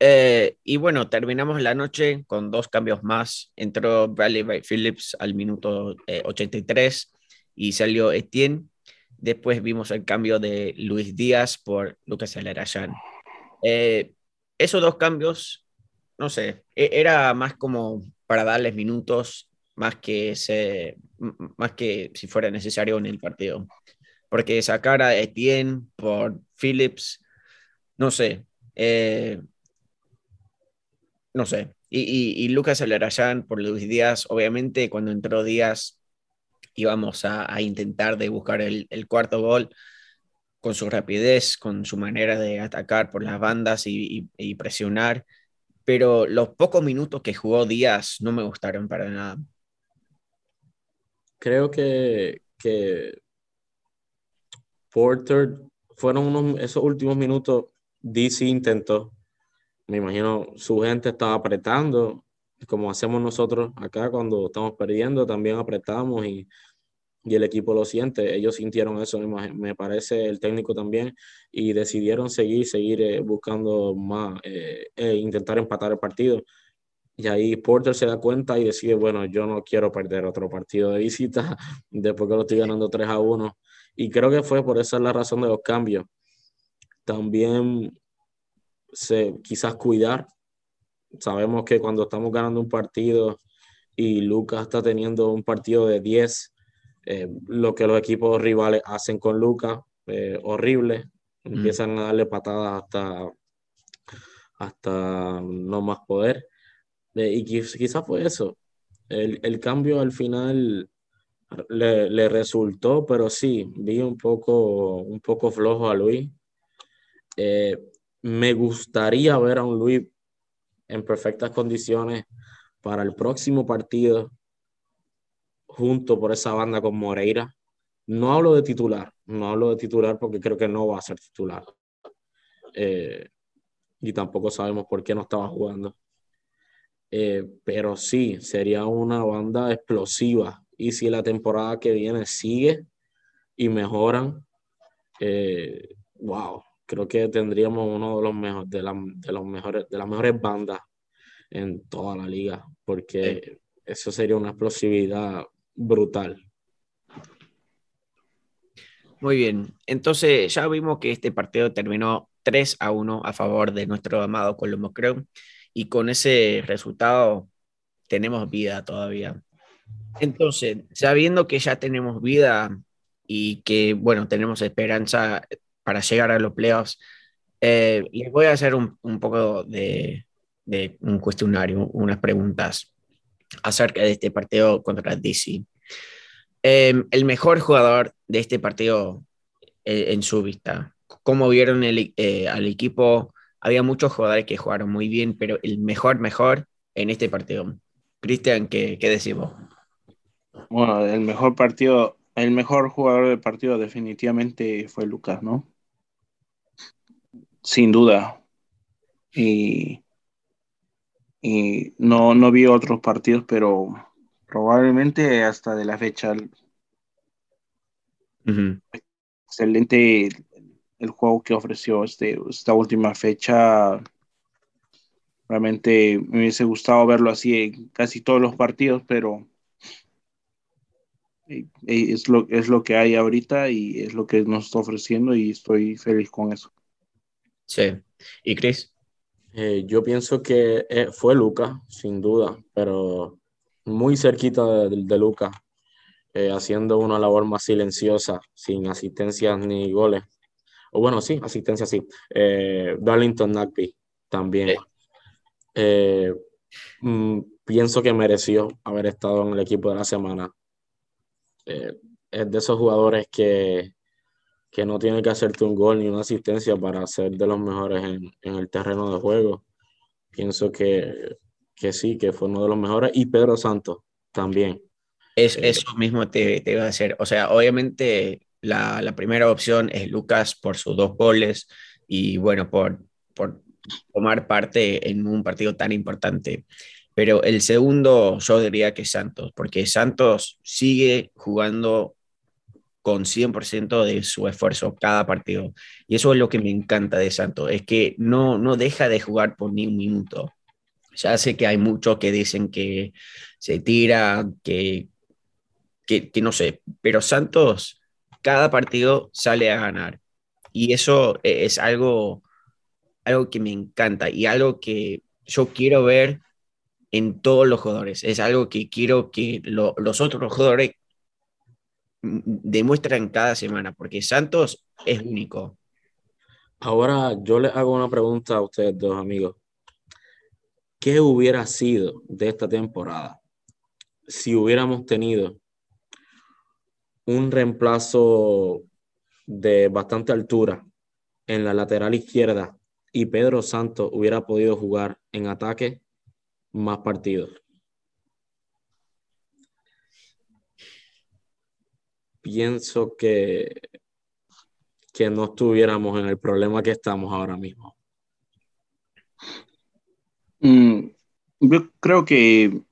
Eh, y bueno, terminamos la noche con dos cambios más. Entró Bradley Phillips al minuto 83 eh, y salió Etienne. Después vimos el cambio de Luis Díaz por Lucas Alerayan. Eh, esos dos cambios, no sé, e-, era más como para darles minutos, más que, se, más que si fuera necesario en el partido. Porque sacar a Etienne por Phillips, no sé, eh, no sé. Y, y, Lucas Alarayán por Luis Díaz, obviamente cuando entró Díaz íbamos a, intentar de buscar el, cuarto gol con su rapidez, con su manera de atacar por las bandas y, presionar, pero los pocos minutos que jugó Díaz no me gustaron para nada. Creo que, que Porter fueron unos, esos últimos minutos, DC intentó, me imagino su gente estaba apretando, como hacemos nosotros acá cuando estamos perdiendo, también apretamos y, y el equipo lo siente. Ellos sintieron eso, me parece, el técnico también, y decidieron seguir, seguir eh, buscando más, eh, e intentar empatar el partido. Y ahí Porter se da cuenta y decide, bueno, yo no quiero perder otro partido de visita después que lo estoy ganando 3 a 1. Y creo que fue por esa la razón de los cambios. También se, quizás cuidar. Sabemos que cuando estamos ganando un partido y Lucas está teniendo un partido de 10, eh, lo que los equipos rivales hacen con Lucas, eh, horrible. Mm. Empiezan a darle patadas hasta, hasta no más poder. Y quizás fue eso. El, el cambio al final le, le, resultó, pero sí, vi un poco, un poco flojo a Luis. Eh, me gustaría ver a un Luis en perfectas condiciones para el próximo partido junto por esa banda con Moreira. No hablo de titular, no hablo de titular porque creo que no va a ser titular. Eh, y tampoco sabemos por qué no estaba jugando. Eh, pero sí, sería una banda explosiva. Y si la temporada que viene sigue y mejoran, eh, wow, creo que tendríamos uno de los mejores, de, de, los mejores, de las mejores bandas en toda la liga, porque eso sería una explosividad brutal. Muy bien, entonces ya vimos que este partido terminó 3 a 1 a favor de nuestro amado Colombo Creo, y con ese resultado tenemos vida todavía. Entonces, sabiendo que ya tenemos vida y que, bueno, tenemos esperanza para llegar a los playoffs. Eh, les voy a hacer un, poco de, un cuestionario, unas preguntas acerca de este partido contra DC. Eh, el mejor jugador de este partido eh, en su vista, ¿cómo vieron el, eh, al equipo? Había muchos jugadores que jugaron muy bien, pero el mejor, mejor en este partido. Cristian, ¿qué, ¿qué decimos? Bueno, el mejor partido, el mejor jugador del partido definitivamente fue Lucas, ¿no? sin duda. Y, y no, no vi otros partidos, pero probablemente hasta de la fecha. Excelente el, juego que ofreció este, esta última fecha. Realmente me hubiese gustado verlo así en casi todos los partidos, pero eh, eh, es lo, es lo que hay ahorita y es lo que nos está ofreciendo y estoy feliz con eso. Sí. ¿Y Chris? Eh, yo pienso que eh, fue Luca, sin duda, pero muy cerquita de, de Luca, eh, haciendo una labor más silenciosa, sin asistencias ni goles. O bueno, sí, asistencia sí. Darlington Nagby también. Mm, pienso que mereció haber estado en el equipo de la semana. es de esos jugadores que que no tiene que hacerte un gol ni una asistencia para ser de los mejores en, en el terreno de juego. Pienso que, que, sí, que fue uno de los mejores. Y Pedro Santos también. Es, eh, eso mismo te, te, iba a decir. O sea, obviamente la, primera opción es Lucas por sus dos goles y bueno, por, por tomar parte en un partido tan importante. Pero el segundo yo diría que Santos, porque Santos sigue jugando con 100% de su esfuerzo cada partido. Y eso es lo que me encanta de Santos, es que no, no deja de jugar por ni un minuto. Ya sé que hay muchos que dicen que se tira, que, que no sé, pero Santos cada partido sale a ganar. Y eso e, es algo, algo que me encanta y algo que yo quiero ver en todos los jugadores. Es algo que quiero que los otros jugadores demuestren cada semana, porque Santos es único. Ahora yo le hago una pregunta a ustedes dos amigos. ¿Qué hubiera sido de esta temporada si hubiéramos tenido un reemplazo de bastante altura en la lateral izquierda y Pedro Santos hubiera podido jugar en ataque más partidos. Pienso que, que no estuviéramos en el problema que estamos ahora mismo. Mm, yo creo que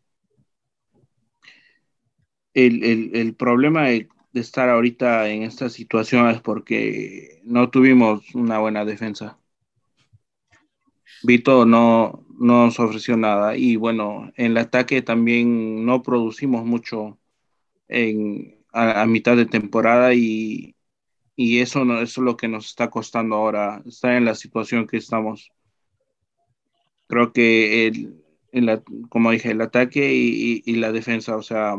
el, el, el problema de de estar ahorita en esta situación es porque no tuvimos una buena defensa. Vito no, no nos ofreció nada y bueno, en el ataque también no producimos mucho en, a, mitad de temporada y, eso, no, eso es lo que nos está costando ahora, estar en la situación que estamos. Creo que, el, como dije, el ataque y, y la defensa, o sea,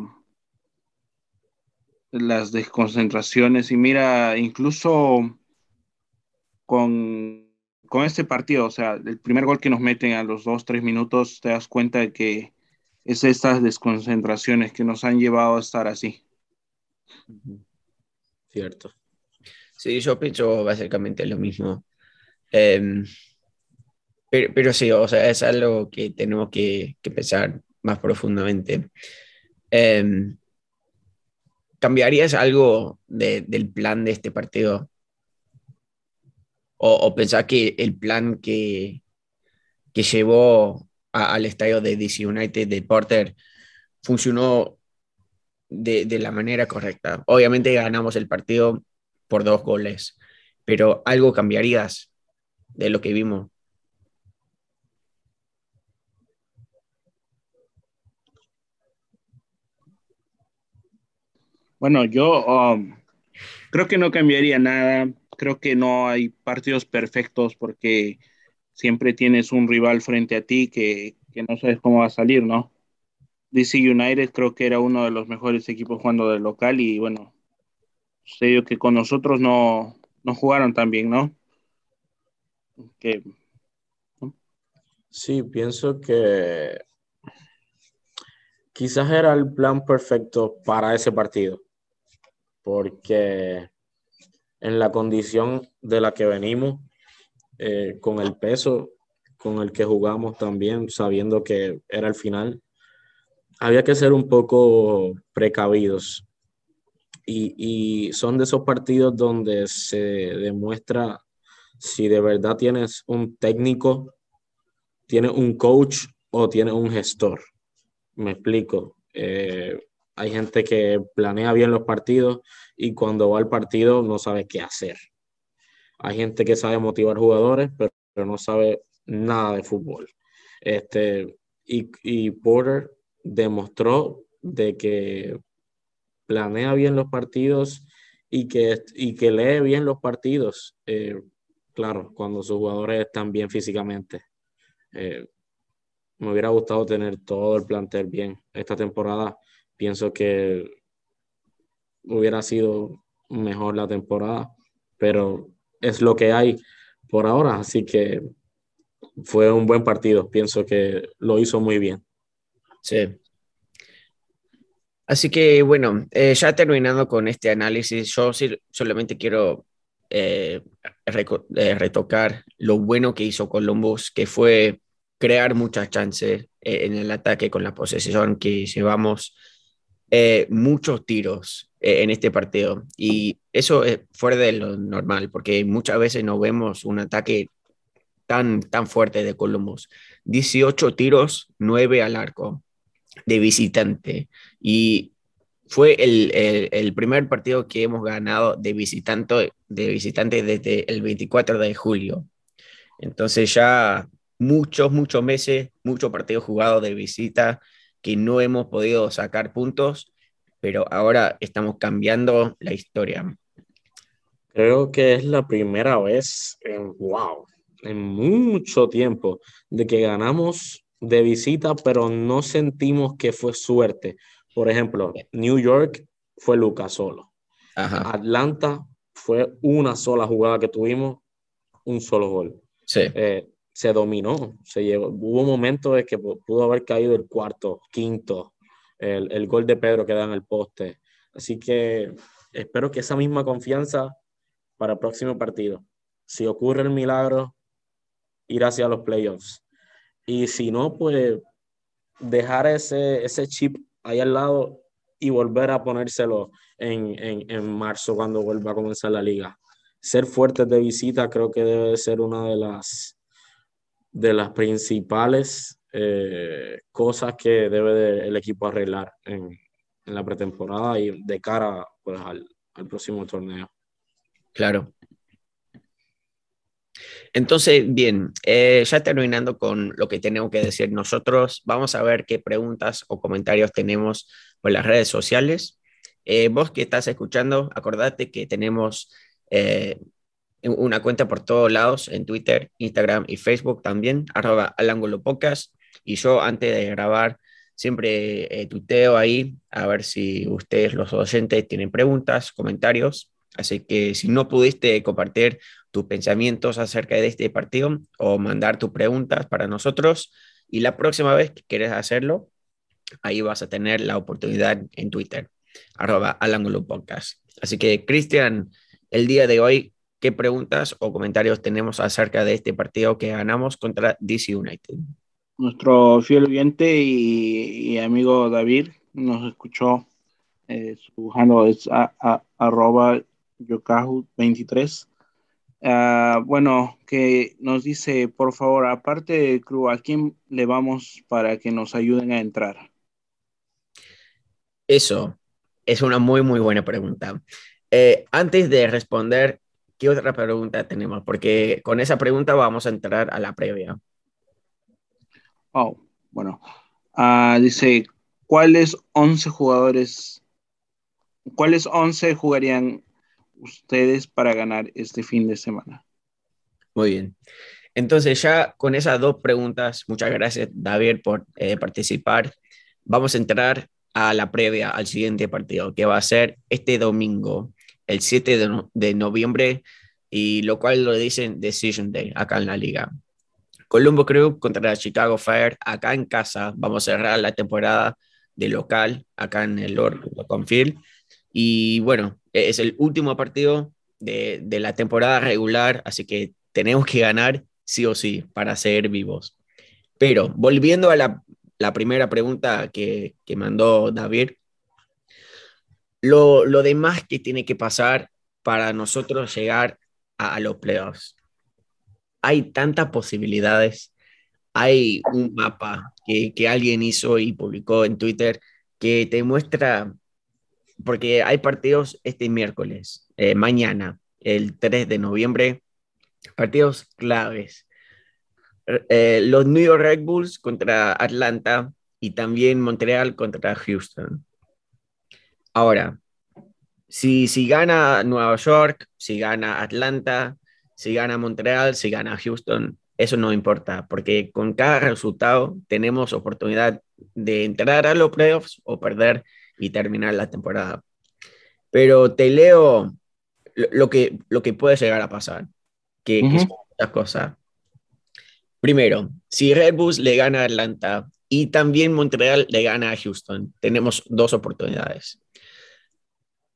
las desconcentraciones y mira, incluso con, con, este partido, o sea, el primer gol que nos meten a los dos, tres minutos, te das cuenta de que es estas desconcentraciones que nos han llevado a estar así. Cierto. Sí, yo pienso básicamente lo mismo. Em, pero, pero, sí, o sea, es algo que tenemos que, que pensar más profundamente. Eh, ¿Cambiarías algo del plan de este partido? ¿O, o pensás que el plan que, que llevó al estadio de DC United de Porter funcionó de, de, la manera correcta? Obviamente ganamos el partido por dos goles, pero ¿algo cambiarías de lo que vimos? Bueno, yo um, creo que no cambiaría nada. Creo que no hay partidos perfectos porque siempre tienes un rival frente a ti que, no sabes cómo va a salir, ¿no? DC United creo que era uno de los mejores equipos jugando del local y bueno, sé que con nosotros no, no jugaron tan bien, ¿no? Que, Sí, pienso que quizás era el plan perfecto para ese partido porque en la condición de la que venimos, eh, con el peso con el que jugamos también, sabiendo que era el final, había que ser un poco precavidos. Y, y son de esos partidos donde se demuestra si de verdad tienes un técnico, tienes un coach o tienes un gestor. Me explico. Eh, hay gente que planea bien los partidos y cuando va al partido no sabe qué hacer. Hay gente que sabe motivar jugadores, pero, no sabe nada de fútbol. Este, y, Porter demostró de que planea bien los partidos y que, y que lee bien los partidos. Eh, claro, cuando sus jugadores están bien físicamente. Eh, me hubiera gustado tener todo el plantel bien. Esta temporada pienso que hubiera sido mejor la temporada, pero es lo que hay por ahora, así que fue un buen partido, pienso que lo hizo muy bien. Sí. Así que bueno, eh, ya terminando con este análisis, yo solamente quiero eh, eh, retocar lo bueno que hizo Columbus, que fue crear muchas chances en el ataque con la posesión que llevamos eh, muchos tiros eh, en este partido y eso es fuera de lo normal porque muchas veces no vemos un ataque tan, tan fuerte de Columbus. 18 tiros, 9 al arco de visitante y fue el, el, primer partido que hemos ganado de visitante, de visitante desde el 24 de julio. Entonces ya muchos, muchos meses, muchos partidos jugados de visita que no hemos podido sacar puntos, pero ahora estamos cambiando la historia. Creo que es la primera vez en, wow, en mucho tiempo de que ganamos de visita, pero no sentimos que fue suerte. Por ejemplo, New York fue Lucas solo. Atlanta fue una sola jugada que tuvimos, un solo gol. Sí. Eh, se dominó, se llevó. Hubo momentos de que pudo haber caído el cuarto, quinto, el, el gol de Pedro que da en el poste. Así que espero que esa misma confianza para el próximo partido. Si ocurre el milagro, ir hacia los playoffs. Y si no, pues dejar ese, ese chip ahí al lado y volver a ponérselo en, en, en, marzo cuando vuelva a comenzar la liga. Ser fuertes de visita creo que debe ser una de las, de las principales eh, cosas que debe el equipo arreglar en, la pretemporada y de cara pues, al, al próximo torneo. Claro. Entonces, bien, eh, ya terminando con lo que tenemos que decir nosotros, vamos a ver qué preguntas o comentarios tenemos por las redes sociales. Eh, vos que estás escuchando, acordate que tenemos eh, una cuenta por todos lados, en Twitter, Instagram y Facebook también, arroba al podcast. Y yo antes de grabar siempre tuiteo ahí a ver si ustedes, los oyentes, tienen preguntas, comentarios. Así que si no pudiste compartir tus pensamientos acerca de este partido o mandar tus preguntas para nosotros. Y la próxima vez que quieres hacerlo, ahí vas a tener la oportunidad en Twitter, arroba al podcast. Así que, Cristian, el día de hoy, ¿qué preguntas o comentarios tenemos acerca de este partido que ganamos contra DC United? Nuestro fiel oyente y, amigo David nos escuchó. Eh, su handle es arroba yokahu23 Ah, bueno, que nos dice, por favor, aparte de Crew, ¿a quién le vamos para que nos ayuden a entrar? Eso es una muy, muy buena pregunta. Eh, antes de responder, ¿qué otra pregunta tenemos? Porque con esa pregunta vamos a entrar a la previa. Oh, bueno. Ah, dice, ¿cuáles 11 jugadores, cuáles 11 jugarían ustedes para ganar este fin de semana? Muy bien. Entonces ya con esas dos preguntas, muchas gracias David por eh, participar. Vamos a entrar a la previa al siguiente partido, que va a ser este domingo, el 7 de, noviembre, y lo cual lo dicen Decision Day acá en la liga. Colombo Crew contra Chicago Fire, acá en casa. Vamos a cerrar la temporada de local, acá en el Lord Confield. Y bueno, e-, es el último partido de, la temporada regular, así que tenemos que ganar sí o sí para ser vivos. Pero volviendo a la, primera pregunta que, mandó David, lo, demás que tiene que pasar para nosotros llegar a, a los playoffs. Hay tantas posibilidades. Hay un mapa que, que alguien hizo y publicó en Twitter que te muestra porque hay partidos este miércoles, eh, mañana, el 3 de noviembre, partidos claves. Eh, los New York Red Bulls contra Atlanta y también Montreal contra Houston. Ahora, si, si gana Nueva York, si gana Atlanta, si gana Montreal, si gana Houston, eso no importa, porque con cada resultado tenemos oportunidad de entrar a los playoffs o perder y terminar la temporada. Pero te leo lo que, lo que puede llegar a pasar, que, son muchas cosas. Primero, si Red Bulls le gana a Atlanta y también Montreal le gana a Houston, tenemos dos oportunidades.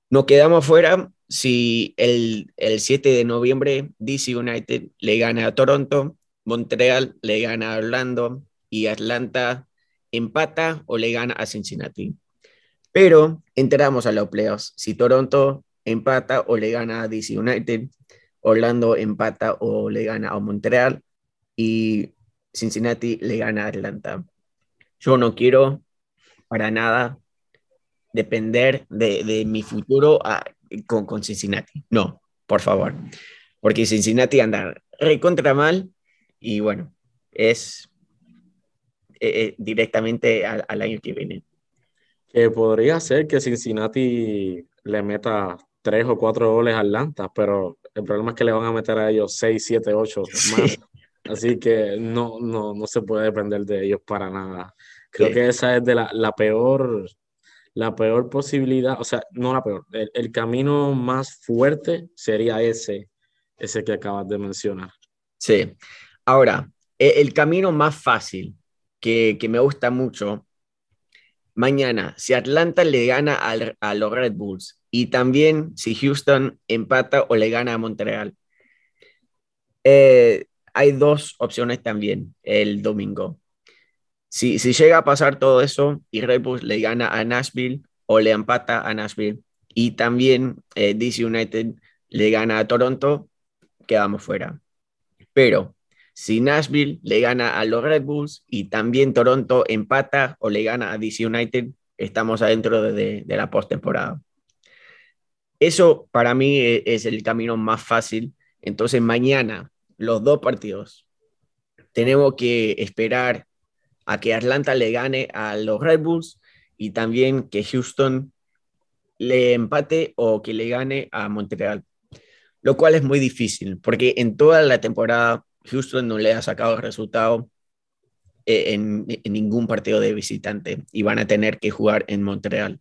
Nos quedamos fuera si el, el 7 de noviembre DC United le gana a Toronto, Montreal le gana a Orlando y Atlanta empata o le gana a Cincinnati. Pero entramos a los playoffs. Si Toronto empata o le gana a DC United, Orlando empata o le gana a Montreal y Cincinnati le gana a Atlanta. Yo no quiero para nada depender de, mi futuro con, con, Cincinnati. No, por favor. Porque Cincinnati anda recontra mal y bueno, es eh, eh, directamente al, al, año que viene. Que podría ser que Cincinnati le meta tres o cuatro goles a Atlanta, pero el problema es que le van a meter a ellos seis, siete, ocho más. Así que no, no, no se puede depender de ellos para nada. Creo que esa es de la, la, peor, la peor posibilidad, o sea, no la peor, el, el, camino más fuerte sería ese, ese que acabas de mencionar. Sí. Ahora, e, el camino más fácil que, que me gusta mucho, mañana, si Atlanta le gana al, a los Red Bulls y también si Houston empata o le gana a Montreal. Eh, hay dos opciones también el domingo. Si, llega a pasar todo eso y Red Bulls le gana a Nashville o le empata a Nashville y también eh, DC United le gana a Toronto, quedamos fuera. Pero si Nashville le gana a los Red Bulls y también Toronto empata o le gana a DC United, estamos adentro de, de la postemporada. Eso para mí e, es el camino más fácil. Entonces mañana los dos partidos. Tenemos que esperar a que Atlanta le gane a los Red Bulls y también que Houston le empate o que le gane a Montreal. Lo cual es muy difícil porque en toda la temporada Houston no le ha sacado resultado eh, en, ningún partido de visitante y van a tener que jugar en Montreal.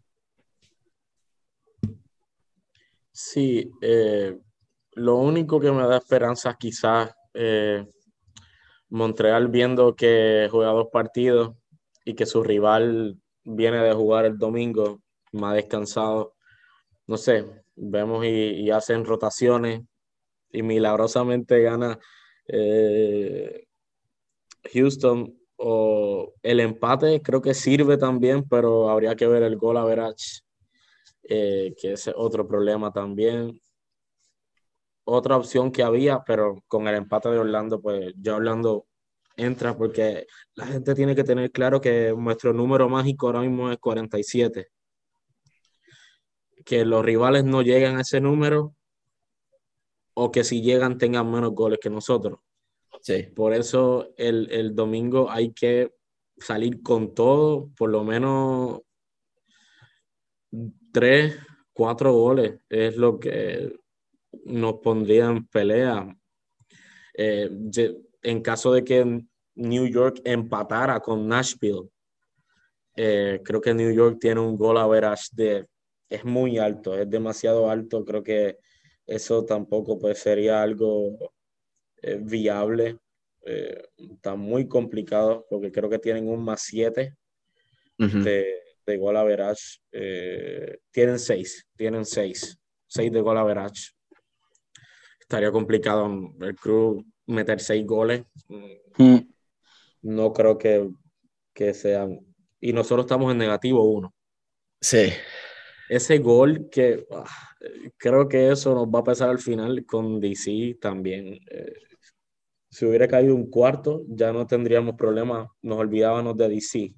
Sí, eh, lo único que me da esperanza quizás eh, Montreal viendo que juega dos partidos y que su rival viene de jugar el domingo más descansado. No sé, vemos y, hacen rotaciones y milagrosamente gana eh, Houston o el empate creo que sirve también, pero habría que ver el gol a Verach, eh, que es otro problema también otra opción que había, pero con el empate de Orlando, pues ya Orlando entra porque la gente tiene que tener claro que nuestro número mágico ahora mismo es 47. Que los rivales no llegan a ese número o que si llegan tengan menos goles que nosotros. Sí. Por eso el, el domingo hay que salir con todo, por lo menos tres, cuatro goles es lo que nos pondría en pelea. Eh, en caso de que New York empatara con Nashville, eh, creo que New York tiene un gol a veras de es muy alto, es demasiado alto. Creo que eso tampoco pues, sería algo eh, viable. está muy complicado porque creo que tienen un más 7 de, de, gol a verás. tienen 6, tienen 6, 6 de gol a verás estaría complicado el Cruz meter seis goles. Mm. No creo que, que sean. Y nosotros estamos en negativo uno. Sí. Ese gol que ah, creo que eso nos va a pasar al final con DC también. Eh, si hubiera caído un cuarto, ya no tendríamos problema. Nos olvidábamos de DC.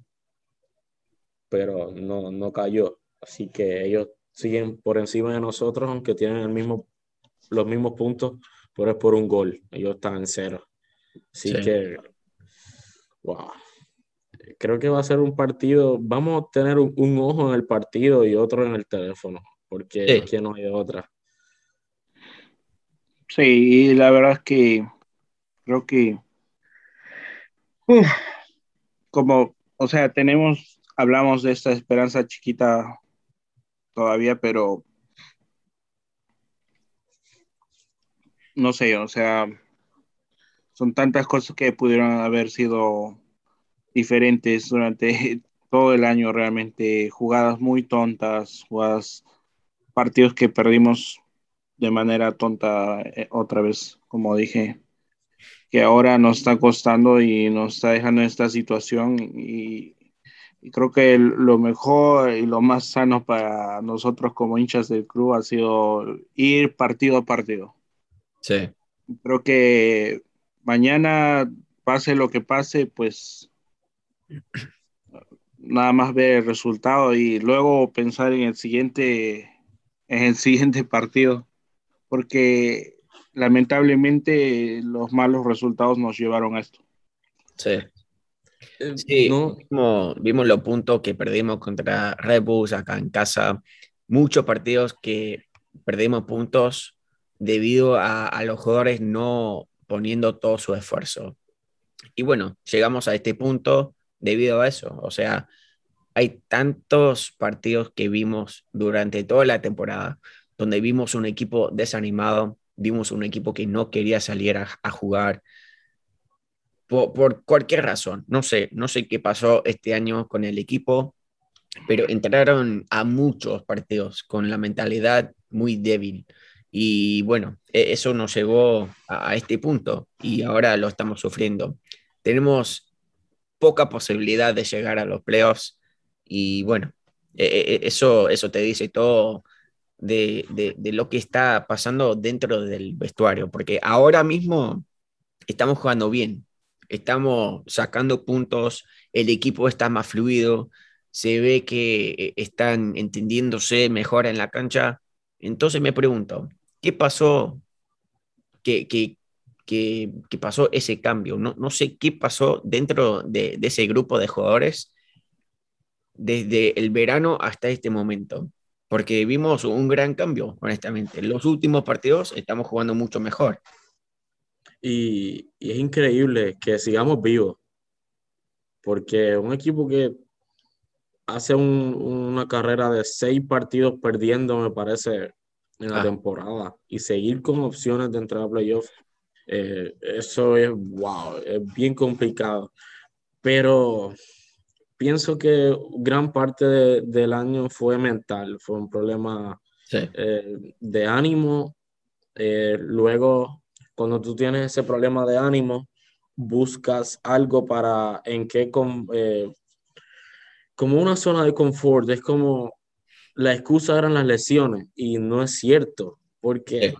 Pero no, no cayó. Así que ellos siguen por encima de nosotros, aunque tienen el mismo los mismos puntos, pero es por un gol. Ellos están en cero. Así que, wow. Creo que va a ser un partido. Vamos a tener un, ojo en el partido y otro en el teléfono, porque aquí no hay otra. Sí, y la verdad es que creo que como, o sea, tenemos, hablamos de esta esperanza chiquita todavía, pero no sé, o sea, son tantas cosas que pudieron haber sido diferentes durante todo el año realmente, jugadas muy tontas, jugadas, partidos que perdimos de manera tonta eh, otra vez, como dije, que ahora nos está costando y nos está dejando esta situación y, creo que lo mejor y lo más sano para nosotros como hinchas del club ha sido ir partido a partido Sí. Creo que mañana, pase lo que pase, pues nada más ver el resultado y luego pensar en el siguiente, en el siguiente partido, porque lamentablemente los malos resultados nos llevaron a esto. Sí. Sí, vimos, los puntos que perdimos contra Red Bulls acá en casa. Muchos partidos que perdimos puntos debido a, los jugadores no poniendo todo su esfuerzo. Y bueno, llegamos a este punto debido a eso. O sea, hay tantos partidos que vimos durante toda la temporada donde vimos un equipo desanimado, vimos un equipo que no quería salir a, jugar por, cualquier razón. No sé, no sé qué pasó este año con el equipo, pero entraron a muchos partidos con la mentalidad muy débil. Y bueno, e, eso nos llevó a, este punto y ahora lo estamos sufriendo. Tenemos poca posibilidad de llegar a los playoffs y bueno, e, e, eso, eso te dice todo de, de, lo que está pasando dentro del vestuario, porque ahora mismo estamos jugando bien, estamos sacando puntos, el equipo está más fluido, se ve que están entendiéndose mejor en la cancha. Entonces me pregunto, ¿qué pasó? ¿Qué, qué, qué, pasó ese cambio? No, no, sé qué pasó dentro de, de ese grupo de jugadores desde el verano hasta este momento porque vimos un gran cambio, honestamente. En los últimos partidos estamos jugando mucho mejor. Y, es increíble que sigamos vivos, porque un equipo que hace una carrera de seis partidos perdiendo, me parece, en la ah. temporada, y seguir con opciones de entrar a playoffs, eh, eso es, wow, es bien complicado. Pero pienso que gran parte del año fue mental, fue un problema eh, de ánimo. Eh, luego, cuando tú tienes ese problema de ánimo, buscas algo para en qué, eh, como una zona de confort, es como la excusa eran las lesiones y no es cierto, porque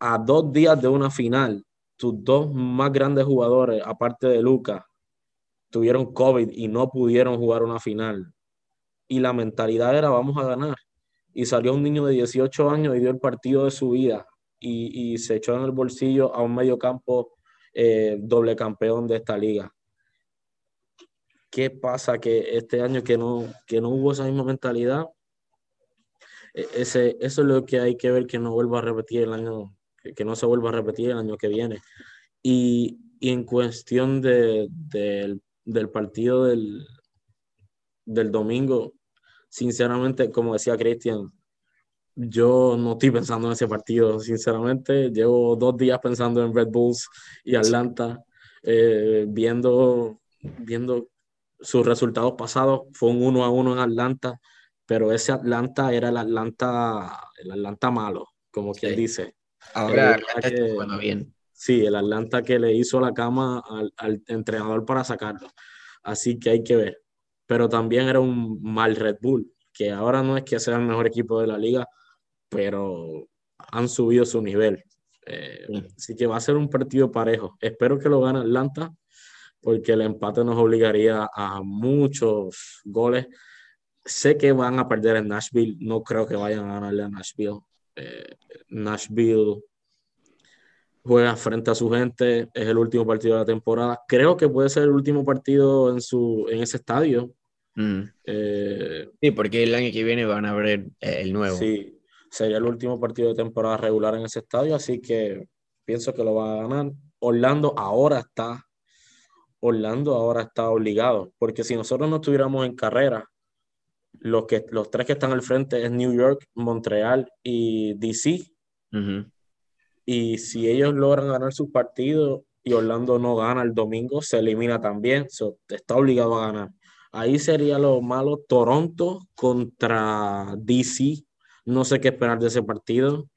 a dos días de una final, tus dos más grandes jugadores, aparte de Lucas, tuvieron COVID y no pudieron jugar una final. Y la mentalidad era vamos a ganar. Y salió un niño de 18 años y dio el partido de su vida y, se echó en el bolsillo a un medio campo eh, doble campeón de esta liga. ¿Qué pasa que este año que no, que no hubo esa misma mentalidad? E, ese, eso es lo que hay que ver que no vuelva a repetir el año, que no se vuelva a repetir el año que viene. Y, y en cuestión de, del del partido del, del domingo, sinceramente, como decía Cristian, yo no estoy pensando en ese partido, sinceramente. Llevo dos días pensando en Red Bulls y Atlanta, eh, viendo, viendo sus resultados pasados. Fue un 1 a 1 en Atlanta, pero ese Atlanta era el Atlanta, el Atlanta malo, como quien dice. Ahora está bien. Sí, el Atlanta que le hizo la cama al, entrenador para sacarlo. Así que hay que ver. Pero también era un mal Red Bull, que ahora no es que sea el mejor equipo de la liga, pero han subido su nivel. Eh, así que va a ser un partido parejo. Espero que lo gane Atlanta, porque el empate nos obligaría a muchos goles. Sé que van a perder en Nashville, no creo que vayan a ganarle a Nashville. Eh, Nashville juega frente a su gente, es el último partido de la temporada. Creo que puede ser el último partido en, su, en ese estadio. Mm. Eh, sí, porque el año que viene van a ver el nuevo. Sí, sería el último partido de temporada regular en ese estadio, así que pienso que lo va a ganar. Orlando ahora está, Orlando ahora está obligado, porque si nosotros no estuviéramos en carrera, los, que, los tres que están al frente es New York, Montreal y DC. Y si ellos logran ganar su partido y Orlando no gana el domingo, se elimina también. está obligado a ganar. Ahí sería lo malo. Toronto contra DC. No sé qué esperar de ese partido.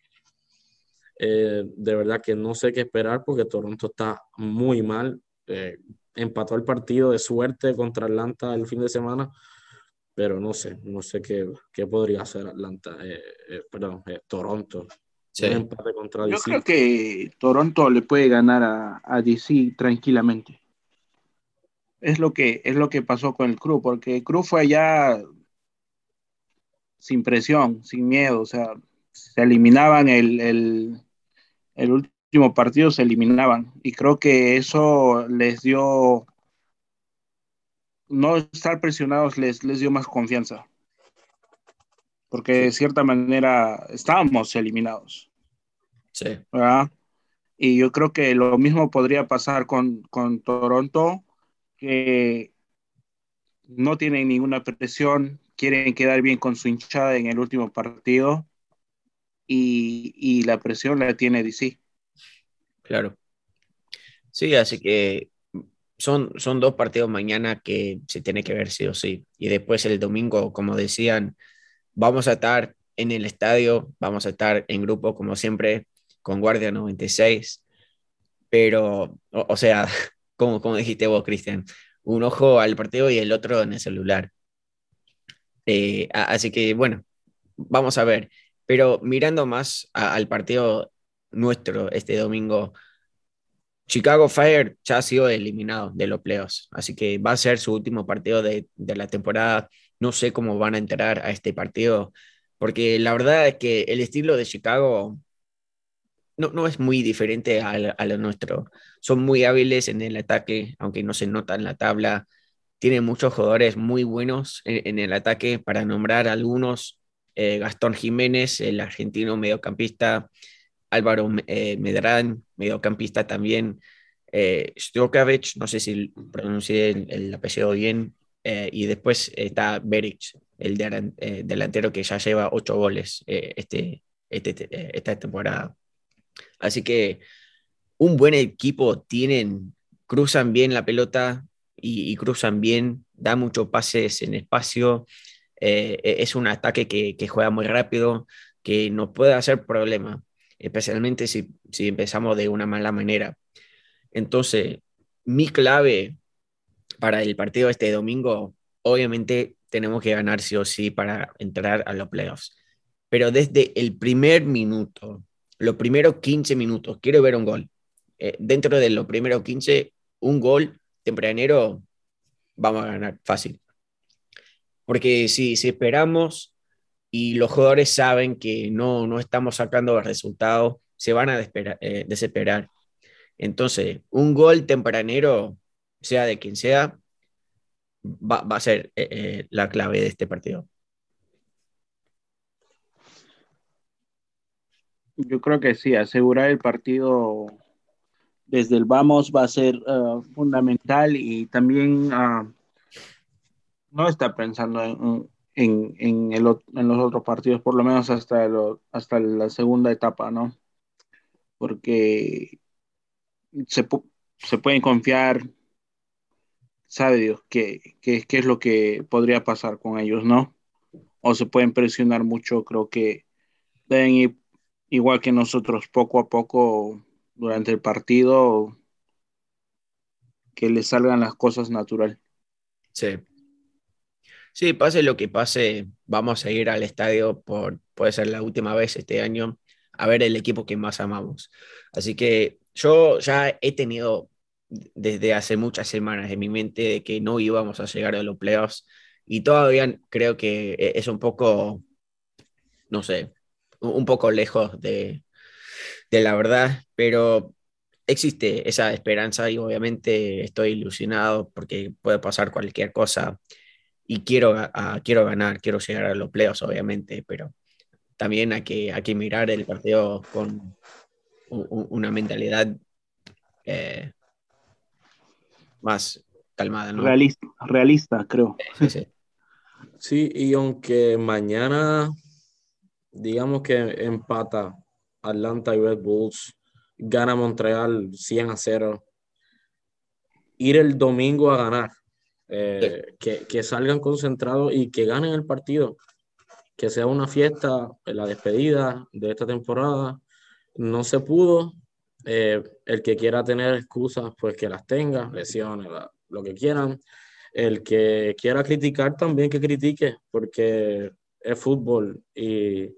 Eh, de verdad que no sé qué esperar porque Toronto está muy mal. Eh, empató el partido de suerte contra Atlanta el fin de semana, pero no sé, no sé qué, qué podría hacer Atlanta, eh, perdón, Toronto. Yo creo que Toronto le puede ganar a, a DC tranquilamente. es lo que es lo que pasó con el Cruz, porque el Cruz fue allá sin presión, sin miedo, o sea, se eliminaban el, el, el último partido, se eliminaban. Y creo que eso les dio, no estar presionados les, les dio más confianza. Porque de cierta manera estábamos eliminados. Sí. ¿verdad? Y yo creo que lo mismo podría pasar con, con Toronto, que no tienen ninguna presión, quieren quedar bien con su hinchada en el último partido y, y la presión la tiene DC. Claro. Sí, así que son, son dos partidos mañana que se tiene que ver sí o sí. Y después el domingo, como decían, vamos a estar en el estadio, vamos a estar en grupo como siempre con Guardia 96, pero, o, sea, como, como dijiste vos, Cristian, un ojo al partido y el otro en el celular. Eh, así que bueno, vamos a ver. Pero mirando más al partido nuestro este domingo, Chicago Fire ya ha sido eliminado de los playoffs, así que va a ser su último partido de, de la temporada. No sé cómo van a entrar a este partido, porque la verdad es que el estilo de Chicago no, no es muy diferente a, a, lo nuestro. Son muy hábiles en el ataque, aunque no se nota en la tabla. Tienen muchos jugadores muy buenos en, en el ataque, para nombrar algunos. Eh, Gastón Jiménez, el argentino mediocampista. Álvaro eh, Medrán, mediocampista también. Eh, no sé si pronuncié el, el apellido bien. Eh, y después está Beric, el eh, delantero que ya lleva ocho goles este, este, esta temporada. Así que un buen equipo tienen, cruzan bien la pelota y, cruzan bien, da muchos pases en espacio. Eh, es un ataque que, que, juega muy rápido, que nos puede hacer problema, especialmente si, si empezamos de una mala manera. Entonces, mi clave para el partido este domingo, obviamente tenemos que ganar sí o sí para entrar a los playoffs. Pero desde el primer minuto, los primeros 15 minutos, quiero ver un gol. Eh, dentro de los primeros 15, un gol tempranero, vamos a ganar fácil. Porque si, si esperamos y los jugadores saben que no, no estamos sacando el resultado, se van a eh, desesperar. Entonces, un gol tempranero, sea de quien sea, va, a ser eh, eh, la clave de este partido. Yo creo que sí, asegurar el partido desde el vamos va a ser fundamental y también uh, no está pensando en, en, en, los otros partidos, por lo menos hasta, hasta la segunda etapa, ¿no? Porque se, se pueden confiar, sabe Dios, qué, qué es lo que podría pasar con ellos, ¿no? O se pueden presionar mucho, creo que deben ir igual que nosotros, poco a poco durante el partido, que le salgan las cosas natural. Sí. Sí, pase lo que pase, vamos a ir al estadio por, puede ser la última vez este año, a ver el equipo que más amamos. Así que yo ya he tenido desde hace muchas semanas en mi mente que no íbamos a llegar a los playoffs y todavía creo que es un poco, no sé, un poco lejos de, de la verdad, pero existe esa esperanza y obviamente estoy ilusionado porque puede pasar cualquier cosa y quiero, uh, quiero ganar, quiero llegar a los playoffs obviamente, pero también hay que, hay que mirar el partido con una mentalidad eh, más calmada. ¿no? Realista, realista, creo. Sí, sí. sí, y aunque mañana digamos que empata Atlanta y Red Bulls, gana Montreal 100 a 0, ir el domingo a ganar, eh, que, salgan concentrados y que ganen el partido, que sea una fiesta, la despedida de esta temporada. No se pudo, eh, el que quiera tener excusas, pues que las tenga, lesiones, la, lo que quieran. El que quiera criticar también que critique, porque es fútbol y,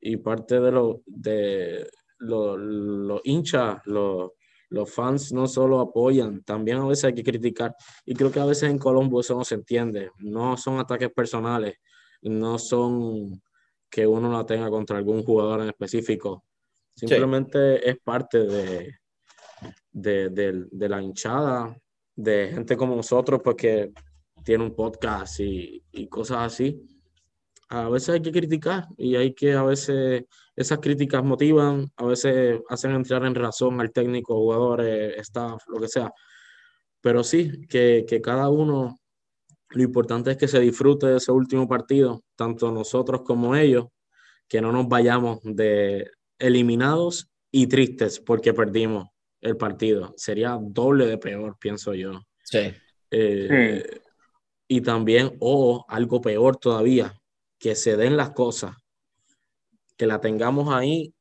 y parte de lo de los lo hinchas, los Los fans no solo apoyan, también a veces hay que criticar. Y creo que a veces en Colombo eso no se entiende. No son ataques personales, no son que uno la tenga contra algún jugador en específico. Simplemente es parte de, de, de, la hinchada, de gente como nosotros, porque tiene un podcast y, y cosas así a veces hay que criticar y hay que a veces esas críticas motivan, a veces hacen entrar en razón al técnico, jugadores, staff, lo que sea. Pero sí, que, que cada uno, lo importante es que se disfrute de ese último partido, tanto nosotros como ellos, que no nos vayamos de eliminados y tristes porque perdimos el partido. Sería doble de peor, pienso yo. Sí. Eh, y también, o algo peor todavía, que se den las cosas, que la tengamos ahí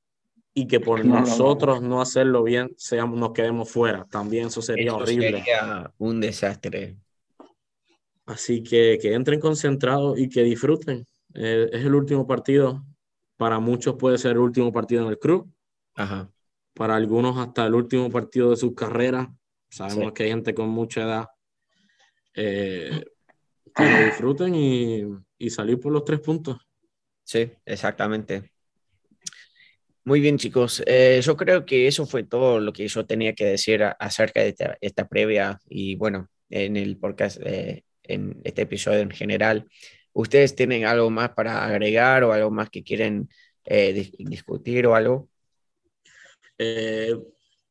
y que por nosotros no, hacerlo bien seamos, nos quedemos fuera. También eso sería horrible. Sería un desastre. Así que que entren concentrados y que disfruten. Eh, es el último partido. Para muchos puede ser el último partido en el club. Ajá. Para algunos hasta el último partido de su carrera. Sabemos que hay gente con mucha edad. Eh, que lo disfruten y, y salir por los tres puntos. Sí, exactamente. Muy bien, chicos. Eh, yo creo que eso fue todo lo que yo tenía que decir acerca de esta, previa y bueno, en el podcast, eh, en este episodio en general. ¿Ustedes tienen algo más para agregar o algo más que quieren eh, discutir o algo?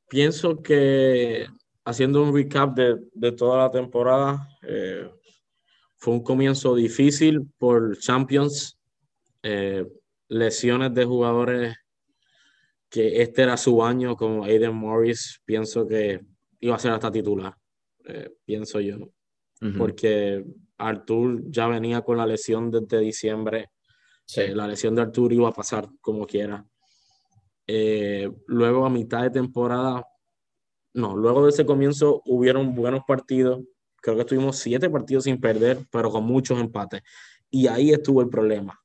pienso que haciendo un recap de, de toda la temporada, fue un comienzo difícil por Champions, lesiones de jugadores que este era su año, como Aiden Morris, pienso que iba a ser hasta titular, eh, pienso yo, porque Artur ya venía con la lesión desde diciembre, eh, la lesión de Artur iba a pasar como quiera. luego a mitad de temporada, no, luego de ese comienzo hubieron buenos partidos, creo que estuvimos siete partidos sin perder, pero con muchos empates. Y ahí estuvo el problema,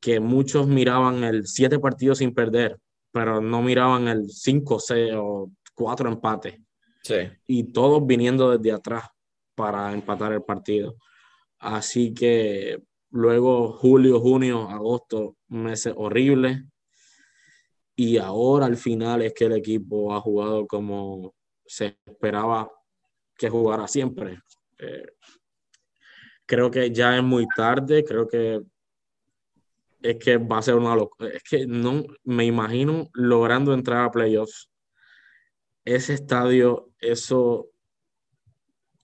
que muchos miraban el siete partidos sin perder, pero no miraban el cinco, seis o cuatro empates. Sí. Y todos viniendo desde atrás para empatar el partido. Así que luego julio, junio, agosto, meses horribles. Y ahora al final es que el equipo ha jugado como se esperaba que jugara siempre. Eh, creo que ya es muy tarde, creo que es que va a ser una locura. Es que no me imagino logrando entrar a playoffs. Ese estadio, eso.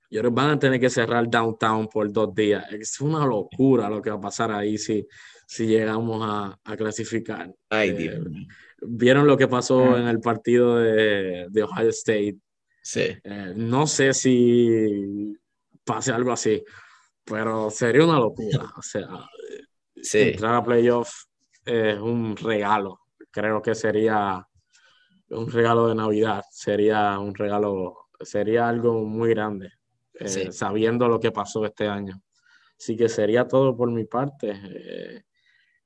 Y ahora van a tener que cerrar downtown por dos días. Es una locura lo que va a pasar ahí si, si llegamos a, a clasificar. Ay, Dios. Eh, Vieron lo que pasó en el partido de, de Ohio State. Sí. Eh, no sé si pase algo así, pero sería una locura. O sea, entrar a playoff es un regalo. Creo que sería un regalo de Navidad. Sería un regalo, sería algo muy grande, eh, sabiendo lo que pasó este año. Así que sería todo por mi parte. Eh,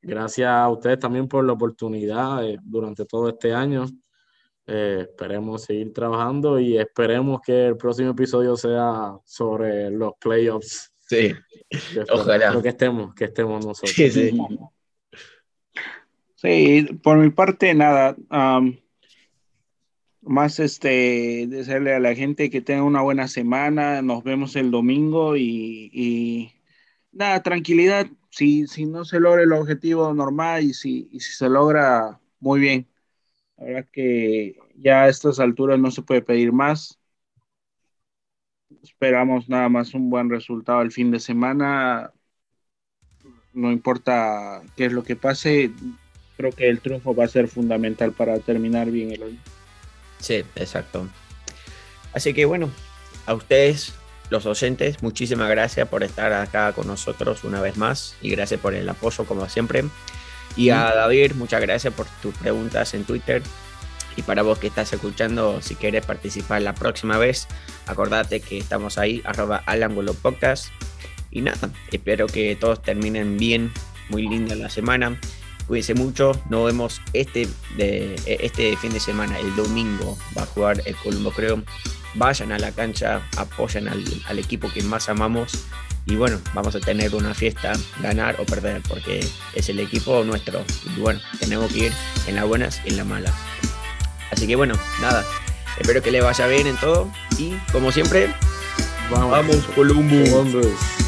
gracias a ustedes también por la oportunidad durante todo este año. Eh, esperemos seguir trabajando y esperemos que el próximo episodio sea sobre los playoffs. Sí, ojalá. que estemos, que estemos nosotros. Sí, sí. sí por mi parte, nada. más este, desearle a la gente que tenga una buena semana. Nos vemos el domingo y, nada, tranquilidad. Si, si no se logra el objetivo normal y si, y si se logra, muy bien la verdad que ya a estas alturas no se puede pedir más. Esperamos nada más un buen resultado el fin de semana. No importa qué es lo que pase, creo que el triunfo va a ser fundamental para terminar bien el año. Sí, exacto. Así que bueno, a ustedes, los docentes, muchísimas gracias por estar acá con nosotros una vez más y gracias por el apoyo como siempre. Y a David, muchas gracias por tus preguntas en Twitter. Y para vos que estás escuchando, si quieres participar la próxima vez, acordate que estamos ahí, arroba al podcast. Y nada, espero que todos terminen bien, muy linda la semana. Cuídense mucho. Nos vemos este, este fin de semana, el domingo. Va a jugar el Colombo, creo. Vayan a la cancha, apoyan al, al equipo que más amamos. Y bueno, vamos a tener una fiesta, ganar o perder, porque es el equipo nuestro. Y bueno, tenemos que ir en las buenas y en las malas. Así que bueno, nada. Espero que le vaya bien en todo. Y como siempre, Vamos, vamos. Columbus.